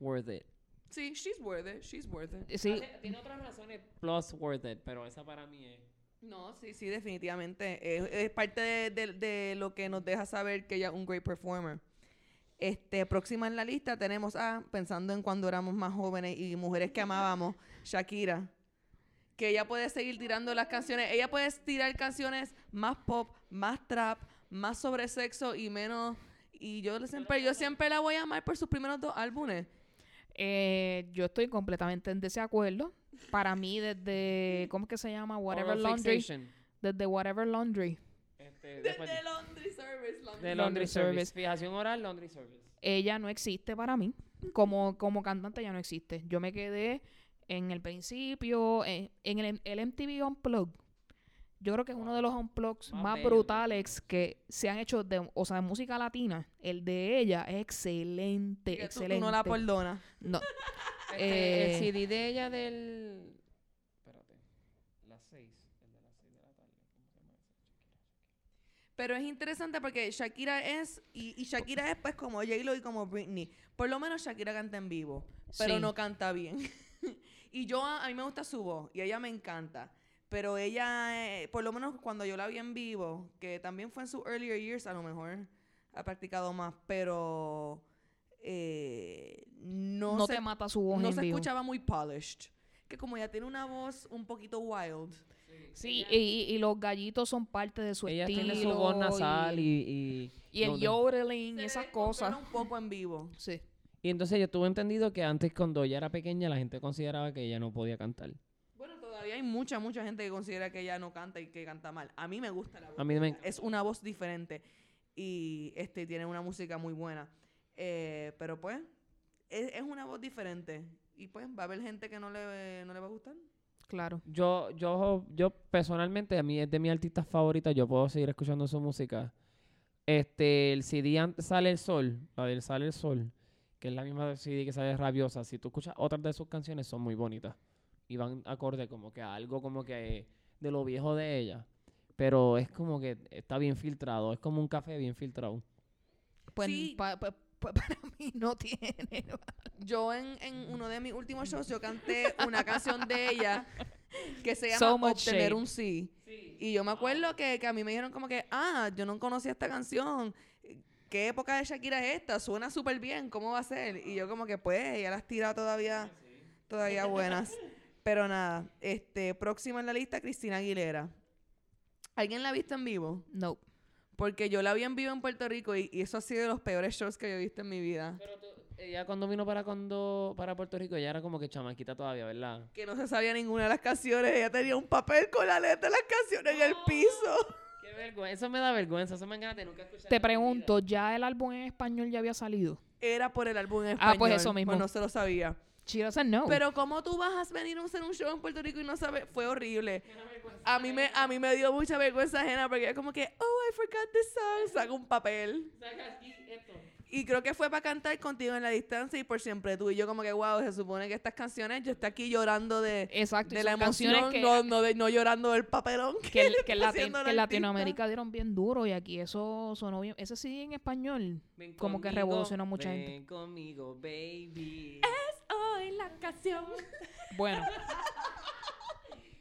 worth it. Sí, she's worth it, she's worth it. Sí, Hace- tiene otras razones plus worth it, pero esa para mí es... No, sí, sí, definitivamente. Es, es parte de, de- de lo que nos deja saber que ella es un great performer. Este, próxima en la lista tenemos a, pensando en cuando éramos más jóvenes y mujeres que amábamos, Shakira. Que ella puede seguir tirando las canciones. Ella puede tirar canciones más pop, más trap, más sobre sexo y menos. Y yo siempre, yo siempre la voy a amar por sus primeros dos álbumes. Eh, yo estoy completamente en desacuerdo. Para mí, desde, ¿cómo es que se llama? Whatever Oral Laundry. Fixation. Desde Whatever Laundry. Este, Desde Laundry Service. Laundry de Laundry Laundry Service. Service. Fijación oral, Laundry Service. Ella no existe para mí. Como, como cantante ya no existe. Yo me quedé en el principio, en, en el, el MTV Unplugged. Yo creo que es uno de los unplugs Más más, brutales que se han hecho de, o sea, de música latina. El de ella es excelente, Que excelente. Tú no la perdonas. No, Este, Eh, el CD de ella del... Espérate. Las 6. El de las 6 de la tarde. ¿Cómo se llama ese? Pero es interesante porque Shakira es, y, y Shakira es pues como J-Lo y como Britney. Por lo menos Shakira canta en vivo, pero Sí. no canta bien. y yo, a, a mí me gusta su voz y ella me encanta. Pero ella, eh, por lo menos cuando yo la vi en vivo, que también fue en sus earlier years, a lo mejor ha practicado más, pero eh, no, no, se, te mata su voz no en se vivo. escuchaba muy polished. Que como ella tiene una voz un poquito wild. Sí, y, y- y los gallitos son parte de su Ella estilo. tiene su voz nasal y, y... y el yodeling y esas cosas. un poco en vivo. Sí. Y entonces yo tuve entendido que antes cuando ella era pequeña la gente consideraba que ella no podía cantar. Hay mucha, mucha gente que considera que ella no canta y que canta mal. A mí me gusta la voz. A mí me. Es una voz diferente y este tiene una música muy buena. Eh, pero pues, es, es una voz diferente. Y pues, va a haber gente que no le, no le va a gustar. Claro. Yo, yo, yo personalmente, a mí es de mis artistas favoritas, yo puedo seguir escuchando su música. Este, el CD Sale el Sol, la del Sale el Sol, que es la misma CD que sale Rabiosa, si tú escuchas otras de sus canciones son muy bonitas. Y van acorde como que a algo como que de lo viejo de ella. Pero es como que está bien filtrado, es como un café bien filtrado. Pues, Sí. pa- pa- pa- para mí no tiene. Yo en, en uno de mis últimos shows, yo canté una canción de ella que se llama So much Obtener shade. un sí. Y yo me acuerdo que, que a mí me dijeron como que, ah, yo no conocía esta canción. ¿Qué época de Shakira es esta? Suena súper bien, ¿cómo va a ser? Y yo como que, pues, ella las tira todavía, todavía buenas. Pero nada, este, próxima en la lista, Cristina Aguilera. ¿Alguien la ha visto en vivo? No. Porque yo la vi en vivo en Puerto Rico y, y eso ha sido de los peores shows que yo he visto en mi vida. Pero ella cuando vino para cuando para Puerto Rico, ella era como que chamaquita todavía, ¿verdad? que no se sabía ninguna de las canciones. Ella tenía un papel con la letra de las canciones en el piso. Qué vergüenza, eso me da vergüenza, eso me encanta nunca escuchar. Te pregunto, ¿ya el álbum en español ya había salido? Era por el álbum en español. Ah, pues eso mismo. Pues no se lo sabía. She doesn't know. Pero ¿cómo tú vas a venir a hacer un show en Puerto Rico y no sabes? Fue horrible. A mí me, a mí me dio mucha vergüenza ajena porque es como que, oh, I forgot this song. Saca un papel. Y creo que fue para cantar contigo en la distancia y por siempre tú. Y yo como que, wow, se supone que estas canciones, yo estoy aquí llorando de, Exacto. de la emoción, que, no, no, de- no llorando del papelón. que, el- que en que en la Latinoamérica dieron bien duro y aquí eso sonó bien. Ese sí en español. Ven como que conmigo, revolucionó a mucha ven gente. conmigo, baby. Hoy la canción. Bueno,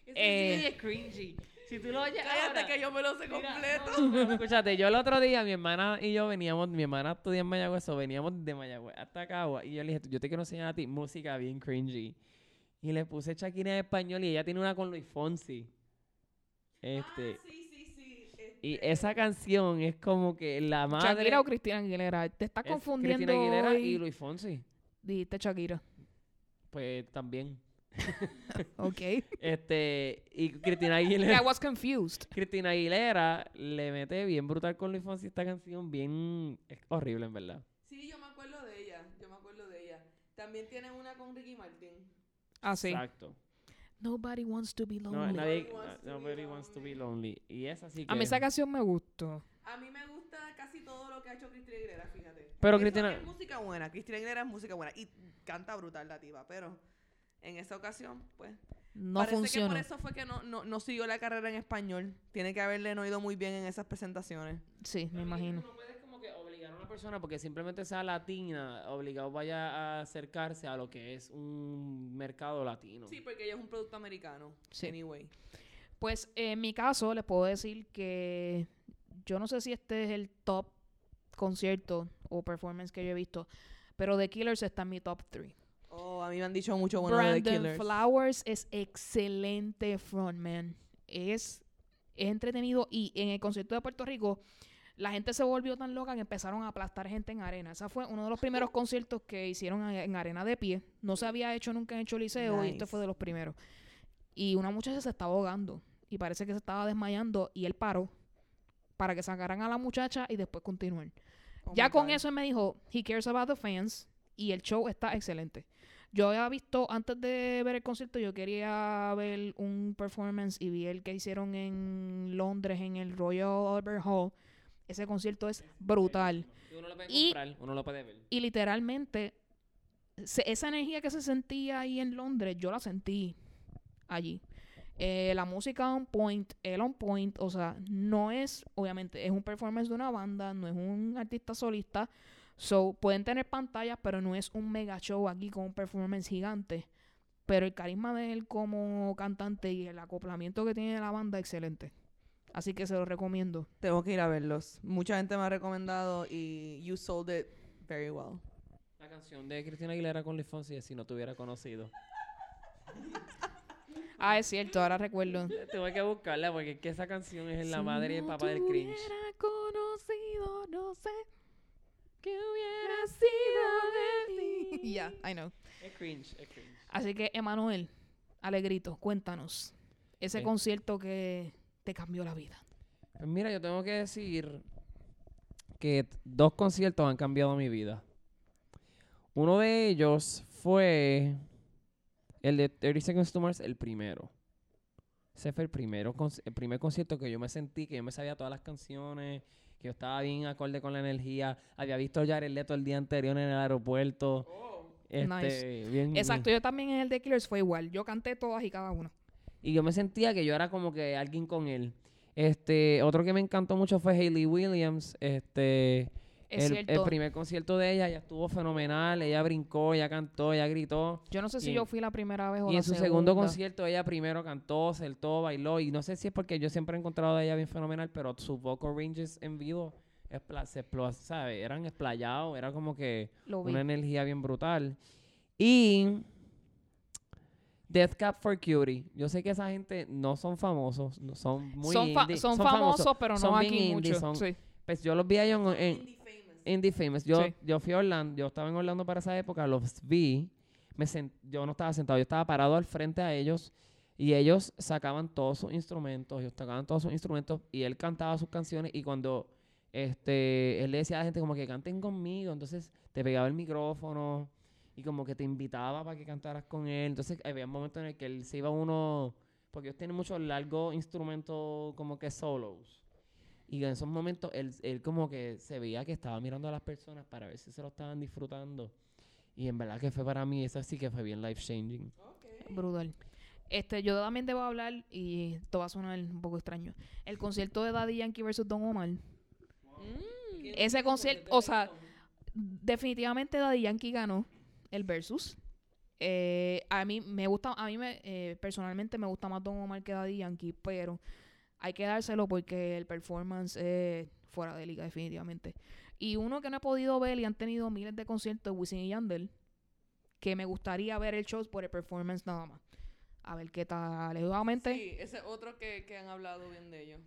Ese Eh. sí es cringy. Si tú lo oyes Cállate ahora- que yo me lo sé Mira, completo. no, escúchate, yo el otro día, mi hermana y yo veníamos, mi hermana estudia en Mayagüez, o veníamos de Mayagüez hasta Cagua, y yo le dije, yo te quiero enseñar a ti música bien cringy. Y le puse Shakira en español y ella tiene una con Luis Fonsi. Este, Ah, sí, sí, sí. Este, Y esa canción es como que la madre... Shakira o Cristina Aguilera. Te estás es confundiendo. Cristina Aguilera hoy. y Luis Fonsi. Dijiste Shakira. Pues también. Ok. Este, y Cristina I Aguilera... was confused. Cristina Aguilera le mete bien brutal con Luis Fonsi esta canción, bien... Es horrible, en verdad. Sí, yo me acuerdo de ella. Yo me acuerdo de ella. También tiene una con Ricky Martin. Ah, sí. Exacto. Nobody wants to be No, lonely. nadie, Nobody wants to be nobody wants to be lonely. Y es así que... A mí esa canción me gustó. A mí me gusta casi todo lo que ha hecho Cristina Aguilera, fíjate. Pero Cristina- Es música buena. Cristina Aguilera es música buena. Y canta brutal la tipa. Pero en esa ocasión, pues... No parece funcionó. que por eso fue que no, no, no siguió la carrera en español. Tiene que haberle no ido muy bien en esas presentaciones. Sí, me imagino. No puedes como que obligar a una persona porque simplemente sea latina, obligado vaya a acercarse a lo que es un mercado latino. Sí, porque ella es un producto americano. Sí. Anyway. Pues en mi caso les puedo decir que yo no sé si este es el top concierto o performance que yo he visto, pero The Killers está en mi top 3. Oh, a mí me han dicho mucho bueno de The Killers. Flowers es excelente frontman. Es, es entretenido y en el concierto de Puerto Rico la gente se volvió tan loca que empezaron a aplastar gente en arena. Ese fue uno de los primeros conciertos que hicieron en arena de pie. No se había hecho nunca en el Choliseo y este fue de los primeros. Y una muchacha se estaba ahogando y parece que se estaba desmayando y él paró para que sacaran a la muchacha y después continuar. Oh ya con God. eso él me dijo, he cares about the fans y el show está excelente. Yo había visto, antes de ver el concierto, yo quería ver un performance y vi el que hicieron en Londres, en el Royal Albert Hall. Ese concierto es brutal. Y uno lo puede Y- comprar, uno lo puede ver. Y literalmente, se- esa energía que se sentía ahí en Londres, yo la sentí allí. Eh, la música on point, el on point, o sea, no es, obviamente, es un performance de una banda, no es un artista solista. So, pueden tener pantallas, pero no es un mega show aquí con un performance gigante. Pero el carisma de él como cantante y el acoplamiento que tiene la banda, excelente. Así que se lo recomiendo. Tengo que ir a verlos. Mucha gente me ha recomendado y you sold it very well. La canción de Cristina Aguilera con Luis Fonsi es si no te hubiera conocido. Ah, es cierto, ahora recuerdo. Tuve que buscarla porque es que esa canción es la Si madre y el papá del cringe. hubiera conocido, no sé qué hubiera sido de mí. Ya, I know. Es cringe, es cringe. Así que, Emanuel, Alegrito, cuéntanos. Ese Sí. concierto que te cambió la vida. Pues mira, yo tengo que decir que dos conciertos han cambiado mi vida. Uno de ellos fue el de 30 Seconds to Mars, el primero. Ese fue el, primero, el primer concierto que yo me sentí, que yo me sabía todas las canciones, que yo estaba bien acorde con la energía. Había visto a Jared Leto el día anterior en el aeropuerto. Este, Nice. bien- Exacto, yo también en el de Killers fue igual. Yo canté todas y cada una. Y yo me sentía que yo era como que alguien con él. Este, otro que me encantó mucho fue Hayley Williams. Este, Es el, cierto. el primer concierto de ella, ella estuvo fenomenal. Ella brincó, ella cantó, ella gritó. Yo no sé si y- yo fui la primera vez o Y la en su segunda. segundo concierto, ella primero cantó, saltó, bailó. Y no sé si es porque yo siempre he encontrado a ella bien fenomenal, pero sus vocal ranges en vivo se explo- ¿sabe? eran esplayados, era como que una energía bien brutal. Y Death Cab for Cutie. Yo sé que esa gente no son famosos, no son muy son, fa- indie, son famosos, pero no son aquí indie, mucho. son- Sí. Pues yo los vi a ellos en, en Indie famous. Yo, Sí. yo fui a Orlando, yo estaba en Orlando para esa época, los vi. Me sen- yo no estaba sentado, yo estaba parado al frente a ellos y ellos sacaban todos sus instrumentos, ellos tocaban todos sus instrumentos y él cantaba sus canciones y cuando este él le decía a la gente como que canten conmigo, entonces te pegaba el micrófono y como que te invitaba para que cantaras con él. Entonces había un momento en el que él se iba uno, porque ellos tienen muchos largos instrumentos como que solos. Y en esos momentos él, él como que se veía que estaba mirando a las personas para ver si se lo estaban disfrutando. Y en verdad que fue para mí, eso sí que fue bien life changing. Brutal. Este, yo también debo hablar, y esto va a sonar un poco extraño. El concierto de Daddy Yankee versus Don Omar. Mm. Ese concierto, o sea, definitivamente Daddy Yankee ganó el versus. Eh, a mí me gusta, a mí me, eh, personalmente me gusta más Don Omar que Daddy Yankee, pero hay que dárselo porque el performance es fuera de liga, definitivamente. Y uno que no he podido ver y han tenido miles de conciertos, Wisin y Yandel, que me gustaría ver el show por el performance nada más. A ver qué tal. Nuevamente, Sí, ese otro que, que han hablado bien de ellos.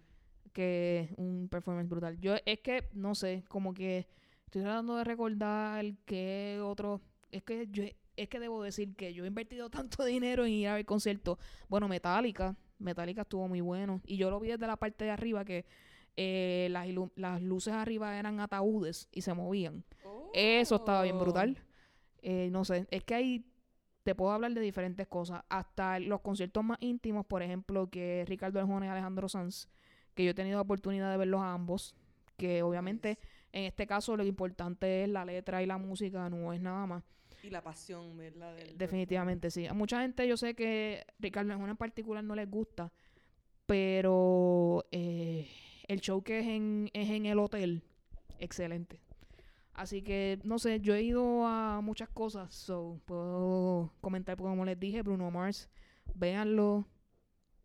que un performance brutal. Yo es que, no sé, como que estoy tratando de recordar que otro... Es que yo es que debo decir que yo he invertido tanto dinero en ir a ver conciertos. Bueno, Metallica. Metallica estuvo muy bueno. Y yo lo vi desde la parte de arriba que eh, las, luces arriba eran ataúdes y se movían. Eso estaba bien brutal. Eh, no sé, es que ahí te puedo hablar de diferentes cosas. Hasta los conciertos más íntimos, por ejemplo, que Ricardo Arjona y Alejandro Sanz, que yo he tenido la oportunidad de verlos a ambos. Que obviamente en este caso lo importante es la letra y la música, no es nada más. Y la pasión, ¿verdad? Del Definitivamente sí. A mucha gente yo sé que Ricardo Arjona en particular no les gusta, pero eh, el show que es en, es en el hotel, excelente. Así que, no sé, yo he ido a muchas cosas, so puedo comentar, porque como les dije, Bruno Mars, véanlo.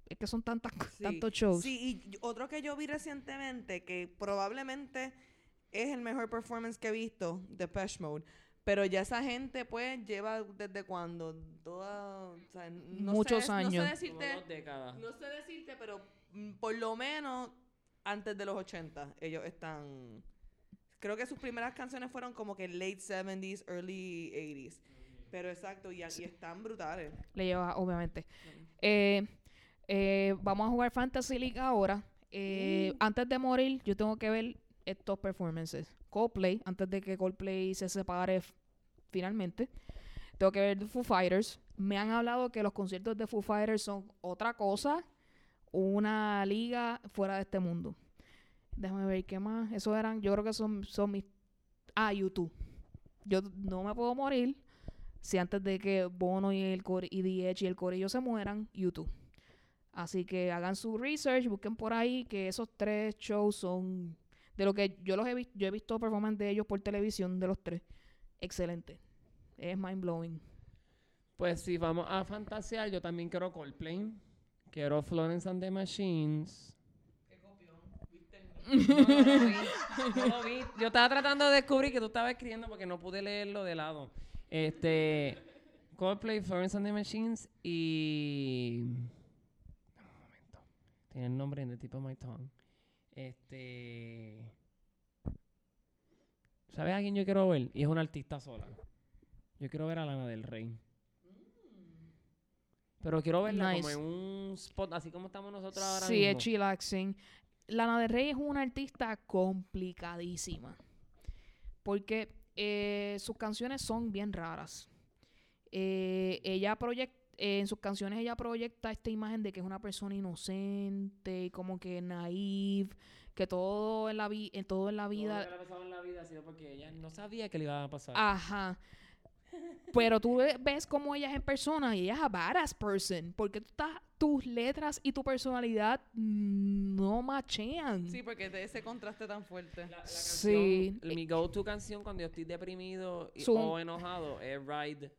Es que son tantas, Sí, tantos shows. Sí, y y otro que yo vi recientemente, que probablemente es el mejor performance que he visto, Depeche Mode. Pero ya esa gente, pues, lleva desde cuando, toda, o sea, no Muchos sé, años. No sé Como decirte, dos décadas. no sé decirte, pero mm, por lo menos antes de los 80, ellos están... Creo que sus primeras canciones fueron como que late 70s, early 80s. Pero exacto, y, y están brutales. Le lleva, obviamente. Eh, eh, vamos a jugar Fantasy League ahora. Eh. Antes de morir, yo tengo que ver estos performances. Coldplay, antes de que Coldplay se separe finalmente. Tengo que ver Foo Fighters. Me han hablado que los conciertos de Foo Fighters son otra cosa. Una liga fuera de este mundo. Déjame ver qué más. Eso eran, yo creo que son, son mis... Ah, YouTube. Yo no me puedo morir si antes de que Bono y el core, y Edge y el corillo se mueran, YouTube. Así que hagan su research, busquen por ahí que esos tres shows son de lo que yo los he visto, yo he visto performance de ellos por televisión de los tres. Excelente. Es mind blowing. Pues si vamos a fantasear, yo también quiero Coldplay. Quiero Florence and the Machines. No, no lo vi, no lo vi. Yo estaba tratando de descubrir que tú estabas escribiendo porque no pude leerlo de lado. Este, Coldplay, Florence and the Machines y... Un momento. Tiene el nombre en the tip of my tongue. Este... ¿Sabes a quién yo quiero ver? Y es una artista sola. Yo quiero ver a Lana del Rey. Pero quiero verla Nice. como en un spot, así como estamos nosotros ahora Sí, mismo. es chillaxing. Lana del Rey es una artista complicadísima. Porque eh, sus canciones son bien raras. Eh, ella proyecta, en sus canciones ella proyecta esta imagen de que es una persona inocente, como que naive, que todo en la, vi en todo en la Todo lo vida que le ha pasado en la vida ha sido porque ella no sabía que le iba a pasar. Ajá. Pero tú ve- ves cómo ella es en persona y ella es a badass person. Porque tú estás, tus letras y tu personalidad no machean. Sí, porque de ese contraste tan fuerte. La, la canción, Sí. Mi go-to canción cuando yo estoy deprimido y- Su- o enojado es Ride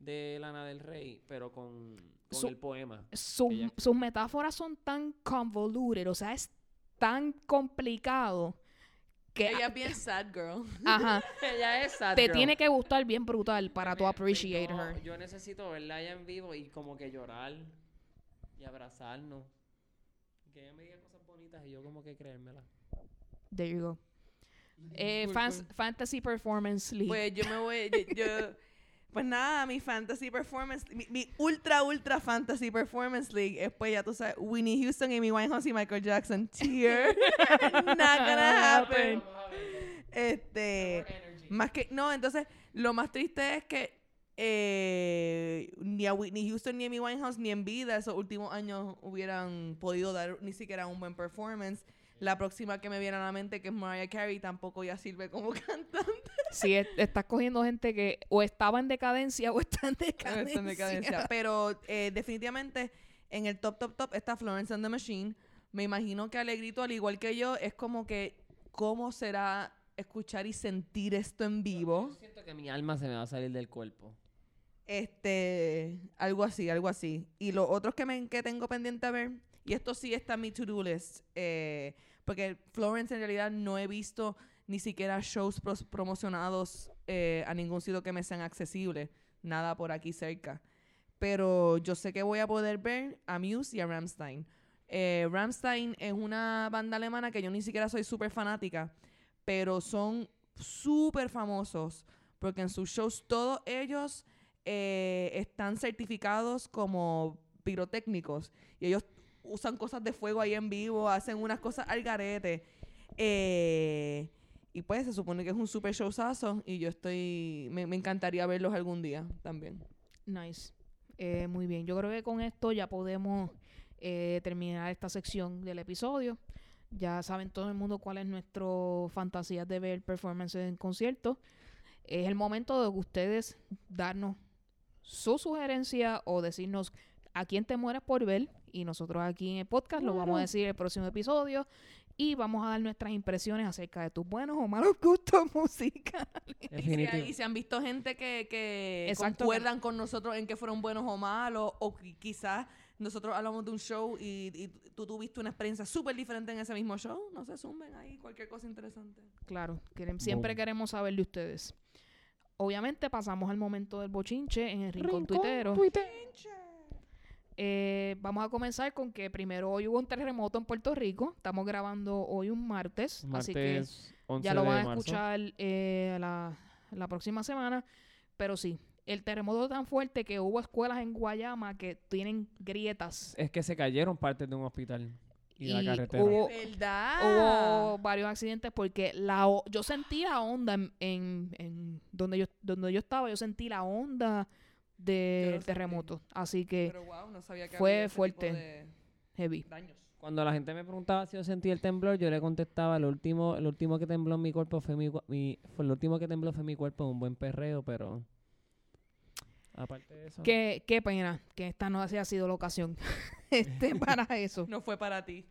de Lana del Rey, pero con, con Su- el poema. Sus, Ella- sus metáforas son tan convoluted, o sea, es tan complicado que Ella es bien sad girl. ajá, Ella es sad te girl. tiene que gustar bien brutal para tú appreciate yo, her. Yo necesito verla allá en vivo y como que llorar y abrazarnos. Que ella me diga cosas bonitas y yo como que creérmela. There you go. Eh, Cool, fans- cool. Fantasy Performance League. Pues yo me voy, yo, yo- pues nada, mi fantasy performance, mi, mi ultra, ultra fantasy performance league es pues ya tú sabes, Winnie Houston, Amy Winehouse y Michael Jackson. Tear. Not gonna happen. Este, más que, no, entonces, lo más triste es que eh, ni a Whitney Houston ni a Amy Winehouse ni en vida esos últimos años hubieran podido dar ni siquiera un buen performance. La próxima que me viene a la mente, que es Mariah Carey, tampoco ya sirve como cantante. Sí, es- estás cogiendo gente que o estaba en decadencia o está en Está decadencia. en decadencia. Pero eh, definitivamente en el top, top, top está Florence and the Machine. Me imagino que Alegrito, al igual que yo, es como que, ¿cómo será escuchar y sentir esto en vivo? Yo siento que mi alma se me va a salir del cuerpo. Este, algo así, algo así. Y los otros que, me, que tengo pendiente a ver, y esto sí está en mi to-do list, eh, porque Florence en realidad no he visto ni siquiera shows pros- promocionados eh, a ningún sitio que me sean accesibles, nada por aquí cerca. Pero yo sé que voy a poder ver a Muse y a Ramstein. Eh, Rammstein es una banda alemana que yo ni siquiera soy súper fanática, pero son súper famosos porque en sus shows todos ellos eh, están certificados como pirotécnicos y ellos usan cosas de fuego ahí en vivo, hacen unas cosas al garete. Eh, y pues se supone que es un super showzazo y yo estoy, me, me encantaría verlos algún día también. Nice. Eh, muy bien. Yo creo que con esto ya podemos eh, terminar esta sección del episodio. Ya saben todo el mundo cuál es nuestra fantasía de ver performances en conciertos. Es el momento de ustedes darnos su sugerencia o decirnos a quién te mueres por ver. Y nosotros aquí en el podcast lo vamos a decir en el próximo episodio. Y vamos a dar nuestras impresiones acerca de tus buenos o malos gustos musicales. Y si han visto gente que, que Exacto. concuerdan con nosotros en que fueron buenos o malos, o qui- quizás nosotros hablamos de un show y, y tú tuviste una experiencia súper diferente en ese mismo show, no se zumben ahí, cualquier cosa interesante. Claro, siempre Boom. queremos saber de ustedes. Obviamente pasamos al momento del bochinche en el rincón, tuitero. Eh, vamos a comenzar con que primero hoy hubo un terremoto en Puerto Rico. Estamos grabando hoy un martes, así que Martes 11 ya lo van a escuchar eh, la, la próxima semana. Pero sí, el terremoto tan fuerte que hubo escuelas en Guayama que tienen grietas. Es que se cayeron partes de un hospital y, la carretera. hubo- ¿Verdad? Hubo varios accidentes porque la yo sentí la onda en, en- en donde yo donde yo estaba, yo sentí la onda del sentí. terremoto. Así que Pero wow, no sabía que fue fuerte. de heavy. daños. Cuando la gente me preguntaba si yo sentía el temblor, yo le contestaba, lo último, lo último que tembló en mi cuerpo fue mi, mi fue lo último que tembló fue mi cuerpo, un buen perreo, pero aparte de eso. Qué, qué pena que esta no haya sido la ocasión este, para eso. No fue para ti.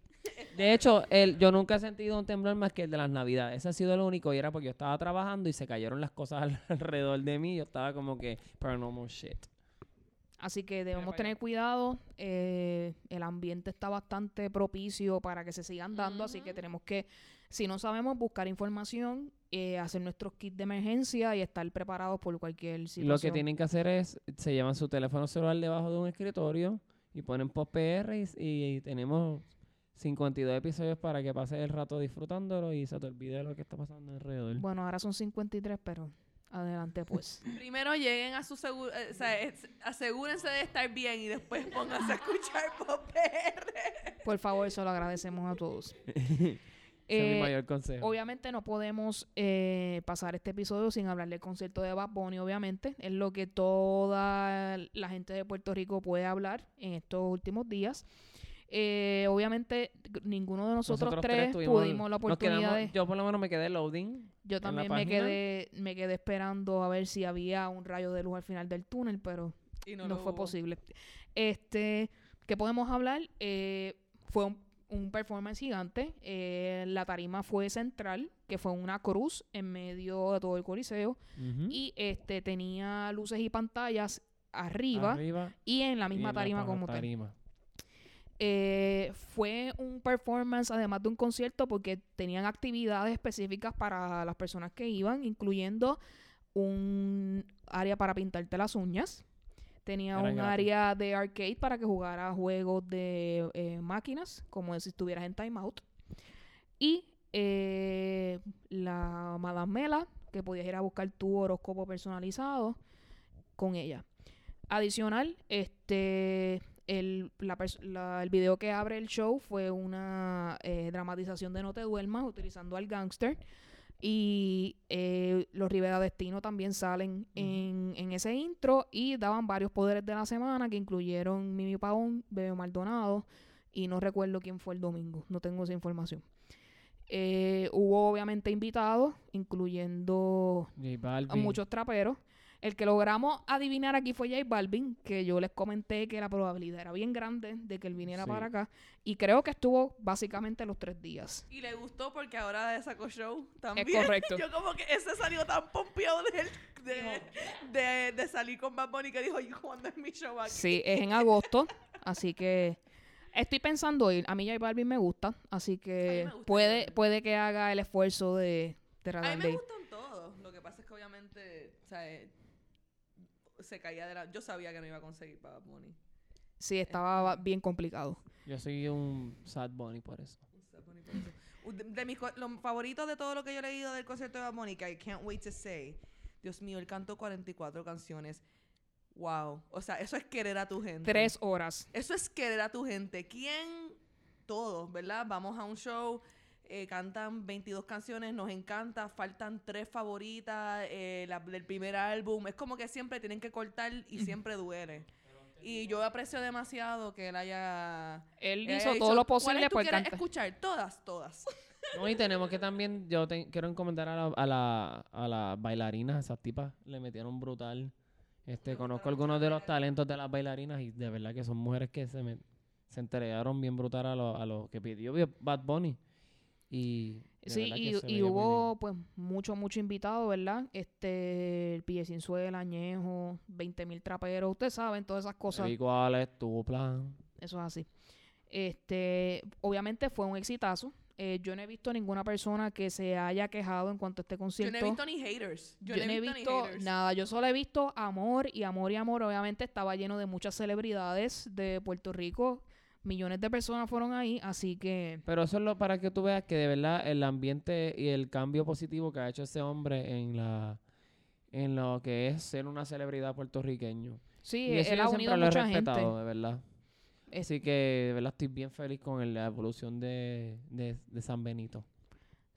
De hecho, el, yo nunca he sentido un temblor más que el de las navidades. Ese ha sido lo único y era porque yo estaba trabajando y se cayeron las cosas al- alrededor de mí. Yo estaba como que paranormal shit. Así que debemos tener cuidado. eh, el ambiente está bastante propicio para que se sigan dando, así que tenemos que, si no sabemos, buscar información, eh, hacer nuestros kits de emergencia y estar preparados por cualquier situación. Lo que tienen que hacer es, se llevan su teléfono celular debajo de un escritorio y ponen post PR y, y tenemos 52 episodios para que pases el rato disfrutándolo y se te olvide lo que está pasando alrededor. Bueno, ahora son 53, pero adelante pues. Primero lleguen a su seguro, o sea, es- asegúrense de estar bien y después pónganse a escuchar Pop PR. Por favor, eso lo agradecemos a todos. Es mi Eh, mayor consejo. Obviamente no podemos eh, pasar este episodio sin hablar del concierto de Bad Bunny, obviamente. Es lo que toda la gente de Puerto Rico puede hablar en estos últimos días. Eh, obviamente ninguno de nosotros, tres, tuvimos- pudimos la oportunidad quedamos- de... Yo por lo menos me quedé loading. Yo también me quedé, me quedé esperando a ver si había un rayo de luz al final del túnel, pero Y no, fue hubo. posible. Este, ¿qué podemos hablar? Eh, fue un, un performance gigante. Eh, la tarima fue central, que fue una cruz en medio de todo el coliseo. Y este tenía luces y pantallas arriba, Arriba y en la y misma en tarima como tal. tarima. Eh, fue un performance además de un concierto porque tenían actividades específicas para las personas que iban, incluyendo un área para pintarte las uñas. Tenía Era un gratis. área de arcade para que jugara juegos de eh, máquinas, como si estuvieras en timeout. Y eh, la Madame Mela, que podías ir a buscar tu horóscopo personalizado con ella. Adicional, este el, la pers- la- el video que abre el show fue una eh, dramatización de No te duermas utilizando al gangster. Y eh, los Rivera Destino también salen en, en ese intro y daban varios poderes de la semana que incluyeron Mimi Paón, Bebe Maldonado y no recuerdo quién fue el domingo, no tengo esa información. Eh, hubo obviamente invitados, incluyendo a muchos traperos. El que logramos adivinar aquí fue J Balvin, que yo les comenté que la probabilidad era bien grande de que él viniera Sí. para acá. Y creo que estuvo básicamente los tres días. Y le gustó porque ahora sacó show también. Es correcto. Yo como que ese salió tan pompeado de, de, de, de salir con Bad Bunny que dijo, "¿Y ¿cuándo es mi show aquí? Sí, es en agosto, así que estoy pensando ir. A mí J Balvin me gusta, así que gusta puede, puede que haga el esfuerzo de, de A mí me gustan todos. Lo que pasa es que obviamente, o sea, eh, se caía de la... Yo sabía que no iba a conseguir para Bad Bunny. Sí, estaba bien complicado. Yo soy un sad bunny por eso. Uh, De, de mis los favoritos de todo lo que yo he leído del concierto de Bad Bunny, que I can't wait to say. Dios mío, él cantó 44 canciones. Wow. O sea, eso es querer a tu gente. Tres horas. Eso es querer a tu gente. ¿Quién? Todos, ¿verdad? Vamos a un show, eh, cantan 22 canciones, nos encanta, faltan tres favoritas eh, la- del primer álbum. Es como que siempre tienen que cortar y siempre duele. Y yo aprecio demasiado que él haya... Él haya hizo dicho, todo lo "¿Cuáles posible por cantar. escuchar? Todas, todas. No, y tenemos que también, yo te- quiero encomendar a, la, a, la, a las bailarinas, esas tipas le metieron brutal. Este, conozco algunos de los talentos de las bailarinas y de verdad que son mujeres que se, me, se entregaron bien brutal a lo, a lo que pidió Bad Bunny. Y Sí, y, y hubo pues mucho, mucho invitado, ¿verdad? Este, el Pille Sinzuela, Añejo, 20 mil traperos, ustedes saben, todas esas cosas. Vi cuál es tu plan. Eso es así. Este, obviamente fue un exitazo. Eh, yo no he visto ninguna persona que se haya quejado en cuanto a este Yo concierto. no he visto ni haters. Yo, Yo no he visto, ni nada, yo solo he visto amor y amor y amor. Obviamente estaba lleno de muchas celebridades de Puerto Rico. Millones de personas fueron ahí, así que Pero eso es lo para que tú veas que de verdad el ambiente y el cambio positivo que ha hecho ese hombre en la en lo que es ser una celebridad puertorriqueño. sí, y eso él ha unido he mucha gente. de verdad. Es- Así que de verdad estoy bien feliz con la evolución de, de, de San Benito.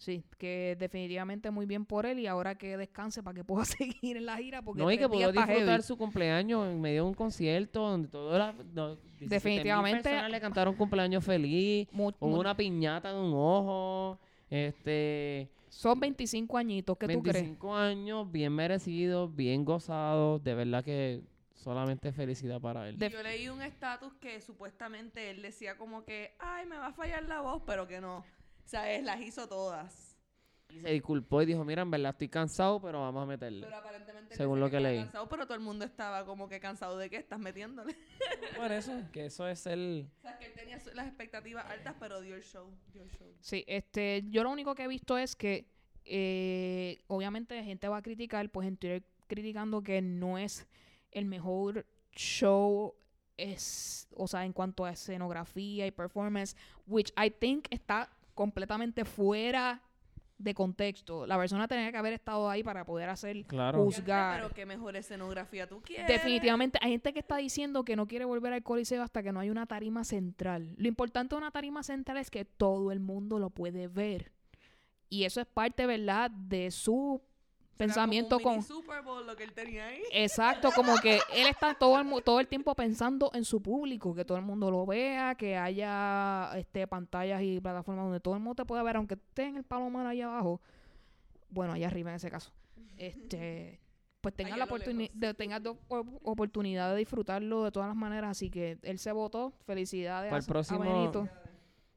Sí, que definitivamente muy bien por él y ahora que descanse para que pueda seguir en la gira porque No, y que pudo disfrutar heavy. su cumpleaños en medio de un concierto donde todas las no, 17,000 Definitivamente- personas le cantaron cumpleaños feliz. Mu- Hubo mu- una piñata de un ojo. Este, Son 25 añitos, ¿qué tú crees? 25 años, bien merecidos, bien gozados. De verdad que solamente felicidad para él. Yo leí un estatus que supuestamente él decía como que, ay, me va a fallar la voz, pero que no. Él las hizo todas. Y se disculpó y dijo, mira, en verdad estoy cansado, pero vamos a meterle. Pero aparentemente Según lo que leí. cansado, pero todo el mundo estaba como que cansado de que estás metiéndole. Por eso, que eso es el... o sea, que él tenía las expectativas altas, pero dio el show. Dio el show. Sí, este, yo lo único que he visto es que eh, obviamente la gente va a criticar, pues en Twitter criticando que no es el mejor show es, o sea, en cuanto a escenografía y performance, which I think está completamente fuera de contexto. La persona tenía que haber estado ahí para poder hacer Claro. juzgar. Pero qué mejor escenografía tú quieres. Definitivamente, hay gente que está diciendo que no quiere volver al Coliseo hasta que no hay una tarima central. Lo importante de una tarima central es que todo el mundo lo puede ver. Y eso es parte, ¿verdad?, de su pensamiento como un mini con... Super Bowl lo que él tenía ahí. Exacto, como que él está todo el, mu- todo el tiempo pensando en su público, que todo el mundo lo vea, que haya este pantallas y plataformas donde todo el mundo te pueda ver, aunque esté en el palomar allá abajo. Bueno, allá arriba en ese caso. Este, pues tengas Allá la oportunidad, do- op- oportunidad de disfrutarlo de todas las maneras, así que él se votó. Felicidades Para el a próximo-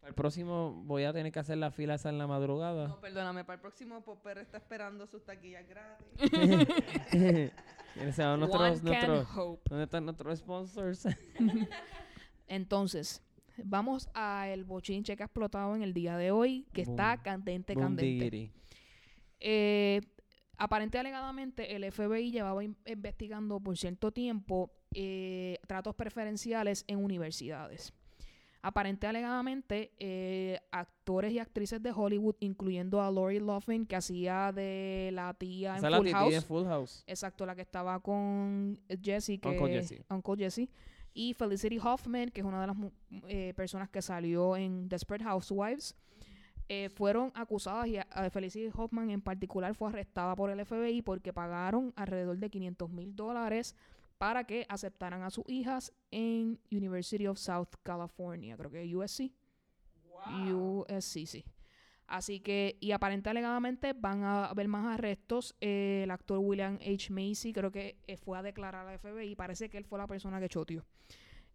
Benito. El próximo voy a tener que hacer la fila esa en la madrugada. No, perdóname, para el próximo Popper está esperando sus taquillas gratis. ¿Quiénes son One nuestros, can nuestros, hope. ¿Dónde están nuestros sponsors? Entonces, vamos al bochinche que ha explotado en el día de hoy, que está Boom. candente, candente. Bundigiri. Eh, aparente alegadamente, el FBI llevaba in- investigando por cierto tiempo eh, tratos preferenciales en universidades. Aparente alegadamente, eh, actores y actrices de Hollywood, incluyendo a Lori Loughlin, que hacía de la tía Esa en la Full House. de Full House. Exacto, la que estaba con Jesse, que Uncle Jesse. Uncle Jesse. Y Felicity Hoffman, que es una de las eh, personas que salió en Desperate Housewives. eh, fueron acusadas y a- a Felicity Hoffman en particular fue arrestada por el FBI porque pagaron alrededor de 500 mil dólares para que aceptaran a sus hijas en University of South California, creo que USC. USC, sí. Así que, y aparente alegadamente van a haber más arrestos. Eh, el actor William H. Macy creo que eh, fue a declarar al FBI. Parece que él fue la persona que choteó.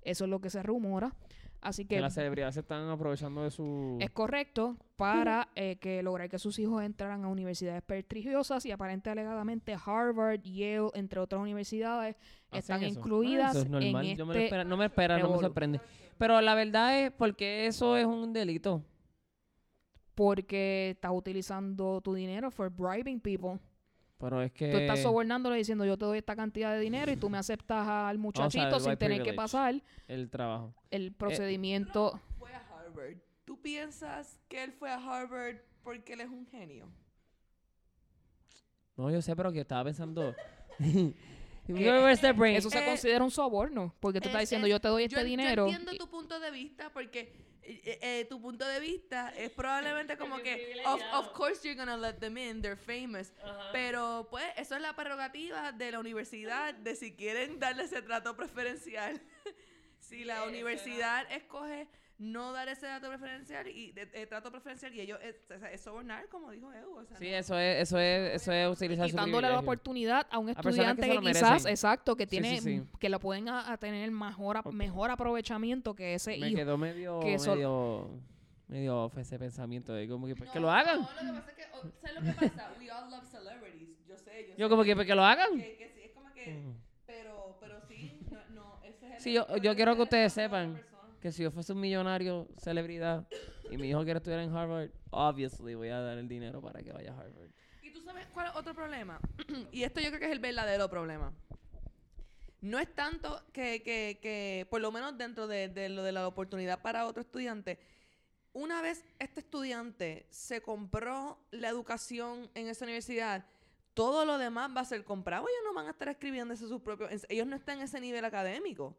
Eso es lo que se rumora. Así que Que las celebridades se están aprovechando de su... es correcto para eh, que lograr que sus hijos entraran a universidades prestigiosas y aparente alegadamente Harvard, Yale, entre otras universidades, ¿Hacen están eso? Ah, incluidas eso es normal. en Yo me lo este espera- no me espera, no me sorprende. Pero la verdad es porque eso es un delito. porque estás utilizando tu dinero for bribing people. Pero es que... Tú estás sobornándole diciendo yo te doy esta cantidad de dinero y tú me aceptas al muchachito el sin white tener que pasar El trabajo. el procedimiento. Fue a Harvard. ¿Tú piensas que él fue a Harvard porque él es un genio? No, yo sé, pero que estaba pensando... Eso se Eh, considera un soborno, porque tú estás Es- diciendo es- yo te doy este yo, dinero. Yo entiendo y- tu punto de vista porque eh, eh, eh, tu punto de vista es probablemente como que of, of course you're gonna let them in, they're famous. Pero pues eso es la prerrogativa de la universidad de si quieren darle ese trato preferencial. si la universidad escoge no dar ese trato preferencial y de- de trato preferencial y ellos es, es- es sobornar como dijo Evo, o sea, Sí, no- eso es, eso es, eso es utilizar su quitándole la privilegio. oportunidad a un estudiante que que, lo quizás, merecen. exacto, que Sí, tiene, sí, sí. que lo pueden a, a tener mejor, ap- Ok. mejor aprovechamiento que ese Me hijo. quedó medio, que eso- medio, medio off ese pensamiento de como que, pues, que No, lo hagan. No, lo que pasa es que, oh, ¿sabes lo que pasa? We all love celebrities. Yo sé, yo, Yo sé como que, pues, que lo hagan. que, que sí, es como que, Mm. pero, pero sí, no, no, ese es el Sí, yo, yo quiero que ustedes de la sepan persona. Que si yo fuese un millonario, celebridad, y mi hijo quiere estudiar en Harvard, obviously voy a dar el dinero para que vaya a Harvard. ¿Y tú sabes cuál es otro problema? y esto yo creo que es el verdadero problema. No es tanto que, que, que por lo menos dentro de, de lo de la oportunidad para otro estudiante, una vez este estudiante se compró la educación en esa universidad, todo lo demás va a ser comprado. Ellos no van a estar escribiendo sus propios... Ellos no están en ese nivel académico.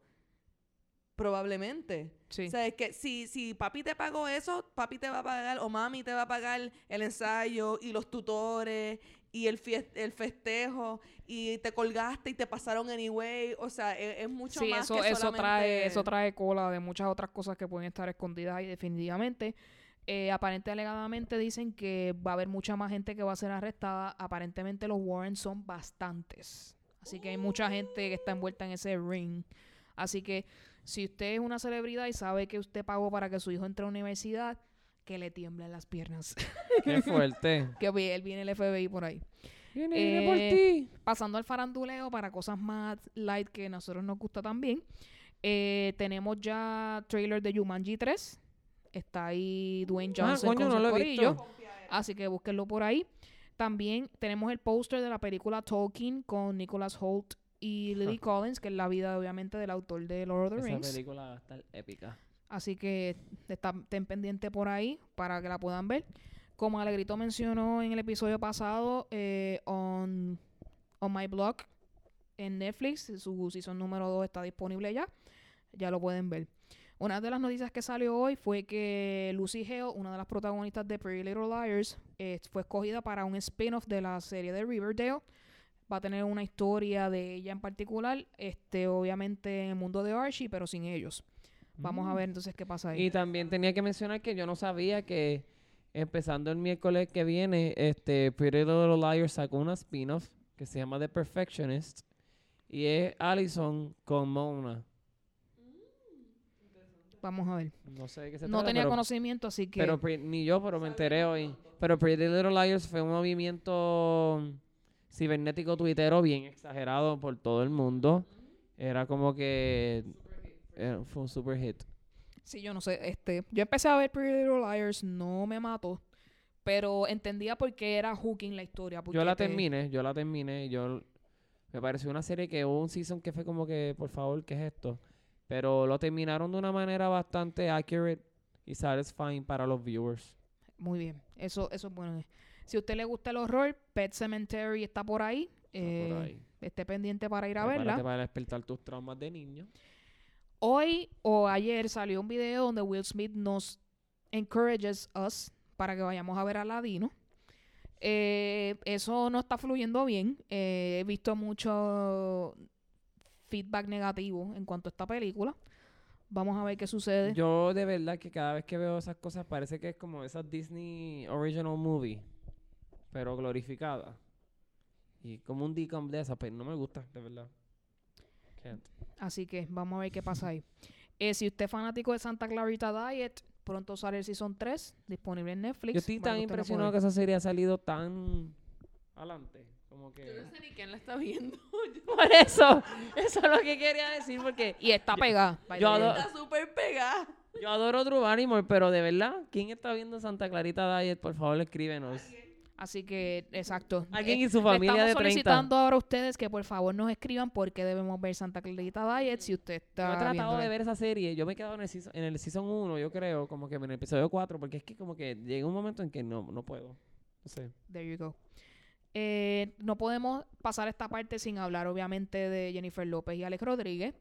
Probablemente. Sí. O sea, es que si, si papi te pagó eso, papi te va a pagar o mami te va a pagar el ensayo y los tutores y el, el festejo y te colgaste y te pasaron anyway. O sea, e, es, es mucho Sí, más eso, que eso trae, eso trae cola de muchas otras cosas que pueden estar escondidas ahí definitivamente. Eh, aparente alegadamente dicen que va a haber mucha más gente que va a ser arrestada. Aparentemente los Warren son bastantes. Así que hay mucha gente que está envuelta en ese ring. Así que si usted es una celebridad y sabe que usted pagó para que su hijo entre a la universidad, que le tiemblen las piernas. Qué fuerte. que él viene el FBI por ahí. Viene, viene por Eh, ti. pasando al faranduleo para cosas más light que a nosotros nos gusta también. eh, tenemos ya trailer de Jumanji 3. Está ahí Dwayne Ah, Johnson coño, con no su lo he corillo. visto. Así que búsquenlo por ahí. También tenemos el póster de la película Tolkien con Nicholas Holt y Lily Collins, que es la vida obviamente del autor de Lord of the Esa Rings. película va a estar épica. Así que está- estén pendientes por ahí para que la puedan ver. Como Alegrito mencionó en el episodio pasado, eh, on, on My Blog en Netflix, su season número 2 está disponible ya. Ya lo pueden ver. Una de las noticias que salió hoy fue que Lucy Hale, una de las protagonistas de Pretty Little Liars, eh, fue escogida para un spin-off de la serie de Riverdale. Va a tener una historia de ella en particular, este, obviamente en el mundo de Archie, pero sin ellos. Vamos a ver entonces qué pasa ahí. Y también tenía que mencionar que yo no sabía que empezando el miércoles que viene, este Pretty Little Liars sacó una spin-off que se llama The Perfectionist y es Allison con Mona. Vamos a ver. No sé de qué se No trata, tenía pero, conocimiento, así que pero ni yo, pero me enteré hoy. Pero Pretty Little Liars fue un movimiento cibernético tuitero bien exagerado por todo el mundo. Era como que eh, fue un super hit. sí, yo no sé. Este, yo empecé a ver Pretty Little Liars, no me mató, pero entendía por qué era hooking la historia. Yo la te- terminé, yo la terminé, yo me pareció una serie que hubo un season que fue como que, por favor, ¿qué es esto? Pero lo terminaron de una manera bastante accurate y satisfying para los viewers. Muy bien, eso, eso es bueno. Si a usted le gusta el horror, Pet Cemetery está por ahí. Está eh, por ahí. Esté pendiente para ir a Prepárate verla. para despertar tus traumas de niño. Hoy o ayer salió un video donde Will Smith nos encourages us para que vayamos a ver a Ladino. Eh, eso no está fluyendo bien. Eh, he visto mucho feedback negativo en cuanto a esta película. Vamos a ver qué sucede. Yo de verdad que cada vez que veo esas cosas parece que es como esa Disney Original Movie, pero glorificada. Y como un decom de esa, pero no me gusta, de verdad. Can't. Así que vamos a ver qué pasa ahí. Eh, si usted es fanático de Santa Clarita Diet, pronto sale el Season 3, disponible en Netflix. Yo estoy tan impresionado que esa serie ha salido tan adelante. Como que... Yo no sé ni quién la está viendo. Por eso, eso es lo que quería decir, porque. Y está pegada. yo adoro- está súper pegada. yo adoro Drew Barrymore, pero de verdad, ¿quién está viendo Santa Clarita Diet? Por favor, escríbenos. Así que, exacto. Alguien Eh, y su le familia estamos de 30. solicitando ahora a ustedes que por favor nos escriban por qué debemos ver Santa Clarita Diet si usted está Yo he tratado de ver esa serie. Yo me he quedado en el, season, en el season 1, yo creo, como que en el episodio 4, porque es que como que llega un momento en que no, no puedo. No sé. There you go. Eh, no podemos pasar esta parte sin hablar, obviamente, de Jennifer López y Alex Rodríguez.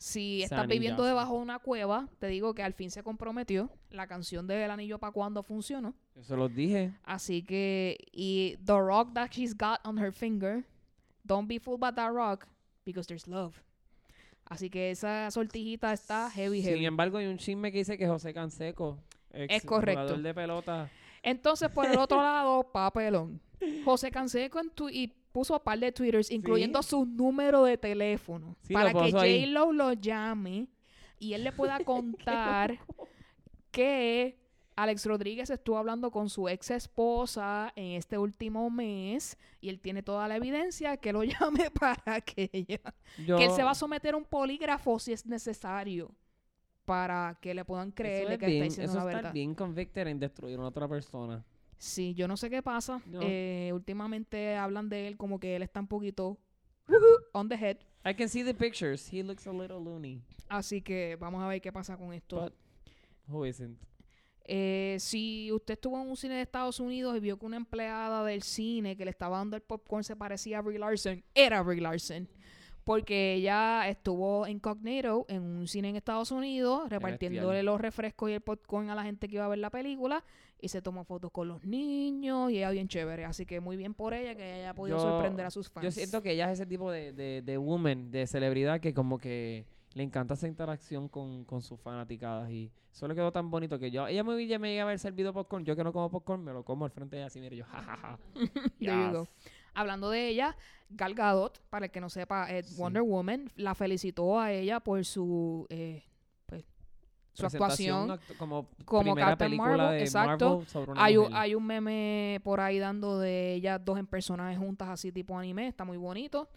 Si estás viviendo debajo de una cueva, te digo que al fin se comprometió. La canción de El Anillo para cuando funcionó. Yo se los dije. Así que, y The Rock that she's got on her finger, don't be fooled by that rock, because there's love. Así que esa sortijita está heavy, Sin heavy. embargo, hay un chisme que dice que José Canseco, ex Es correcto. jugador de pelota, Entonces, por el otro lado, papelón. José Canseco en tu- y puso un par de twitters, incluyendo su número de teléfono, Sí, para que. J-Lo lo llame y él le pueda contar que Alex Rodríguez estuvo hablando con su ex esposa en este último mes y él tiene toda la evidencia que lo llame para que ella yo, que él se va a someter a un polígrafo si es necesario para que le puedan es que bien, está diciendo eso la está verdad. bien convicted en destruir a una otra persona. Sí, yo no sé qué pasa. No. Eh, últimamente hablan de él como que él está un poquito on the head. I can see the pictures. He looks a little loony. Así que vamos a ver qué pasa con esto. But who isn't? Eh, si usted estuvo en un cine de Estados Unidos y vio que una empleada del cine que le estaba dando el popcorn se parecía a Brie Larson, era Brie Larson. Porque ella estuvo incognito en un cine en Estados Unidos, repartiéndole los refrescos y el popcorn a la gente que iba a ver la película. Y se tomó fotos con los niños y ella bien chévere. Así que muy bien por ella que ella haya podido Yo- sorprender a sus fans. Yo siento que ella es ese tipo de, de, de woman, de celebridad que como que le encanta esa interacción con, con sus fanaticadas y eso le quedó tan bonito que yo, ella me, ella me llega a haber servido popcorn, yo que no como popcorn, me lo como al frente de ella así, mire, yo, jajaja. There you go. Hablando de ella, Gal Gadot, para el que no sepa, es Sí. Wonder Woman, la felicitó a ella por su eh, pues, su actuación. actu- como, como Captain Marvel, de exacto. Marvel sobre una Hay, un- mujer. hay un meme por ahí dando de ellas dos en personajes juntas así tipo anime, está muy bonito.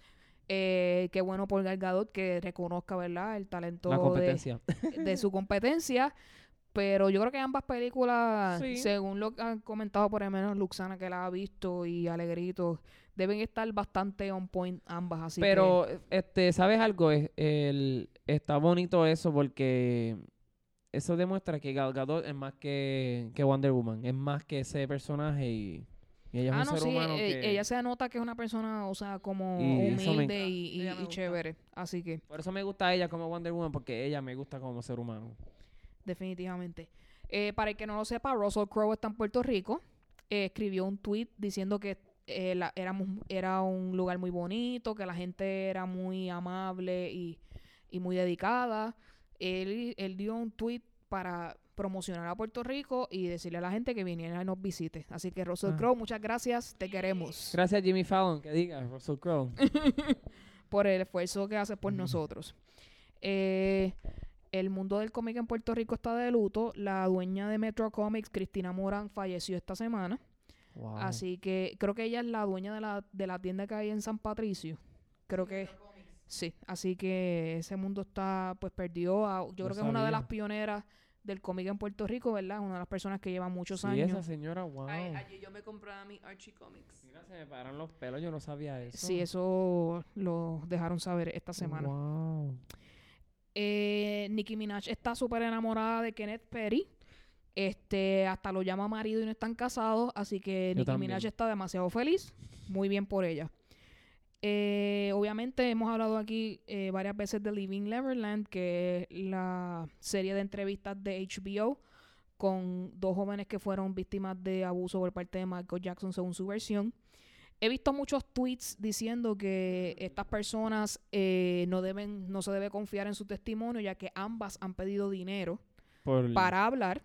Eh, qué bueno por Gal Gadot que reconozca, ¿verdad? El talento de su competencia. Pero yo creo que ambas películas, Sí. según lo que han comentado por lo menos Luxana que la ha visto y Alegrito, deben estar bastante on point ambas. Así Pero, este, ¿sabes algo? Es- el, está bonito eso porque eso demuestra que Gal Gadot es más que, que Wonder Woman, es más que ese personaje y, y ella que... es Ah, un no, ser sí, humano eh, que... ella se nota que es una persona, o sea, como Y humilde y, y- y chévere. Así que, Por eso me gusta ella como Wonder Woman, porque ella me gusta como ser humano. Definitivamente. Eh, para el que no lo sepa, Russell Crowe está en Puerto Rico. Eh, escribió un tweet diciendo que eh, la- éramos, era un lugar muy bonito, que la gente era muy amable y, y muy dedicada. Él, él dio un tweet para promocionar a Puerto Rico y decirle a la gente que viniera y nos visite. Así que Russell Ah. Crowe, muchas gracias, te queremos Gracias Jimmy Fallon, que diga, Russell Crowe. por el esfuerzo que hace por nosotros. Eh, el mundo del cómic en Puerto Rico está de luto. La dueña de Metro Comics, Cristina Morán, falleció esta semana. Wow. Así que creo que ella es la dueña de la, de la tienda que hay en San Patricio. Creo que sí. Así que ese mundo está pues perdido. a- yo No creo que es una de las pioneras del cómic en Puerto Rico, ¿verdad? Una de las personas que lleva muchos Sí, años. esa señora, wow. Ay, allí yo me compraba mi Archie Comics. Mira, se me paran los pelos, yo no sabía eso. Sí, eso lo dejaron saber esta semana. Wow. Eh, Nicki Minaj está súper enamorada de Kenneth Perry. Este, hasta lo llama marido y no están casados. Así que Yo Nicki también. Minaj está demasiado feliz. Muy bien por ella. Eh, obviamente hemos hablado aquí eh, varias veces de Living Neverland, que es la serie de entrevistas de HBO con dos jóvenes que fueron víctimas de abuso por parte de Michael Jackson según su versión. He visto muchos tweets diciendo que estas personas eh, no deben, no se debe confiar en su testimonio, ya que ambas han pedido dinero Por para hablar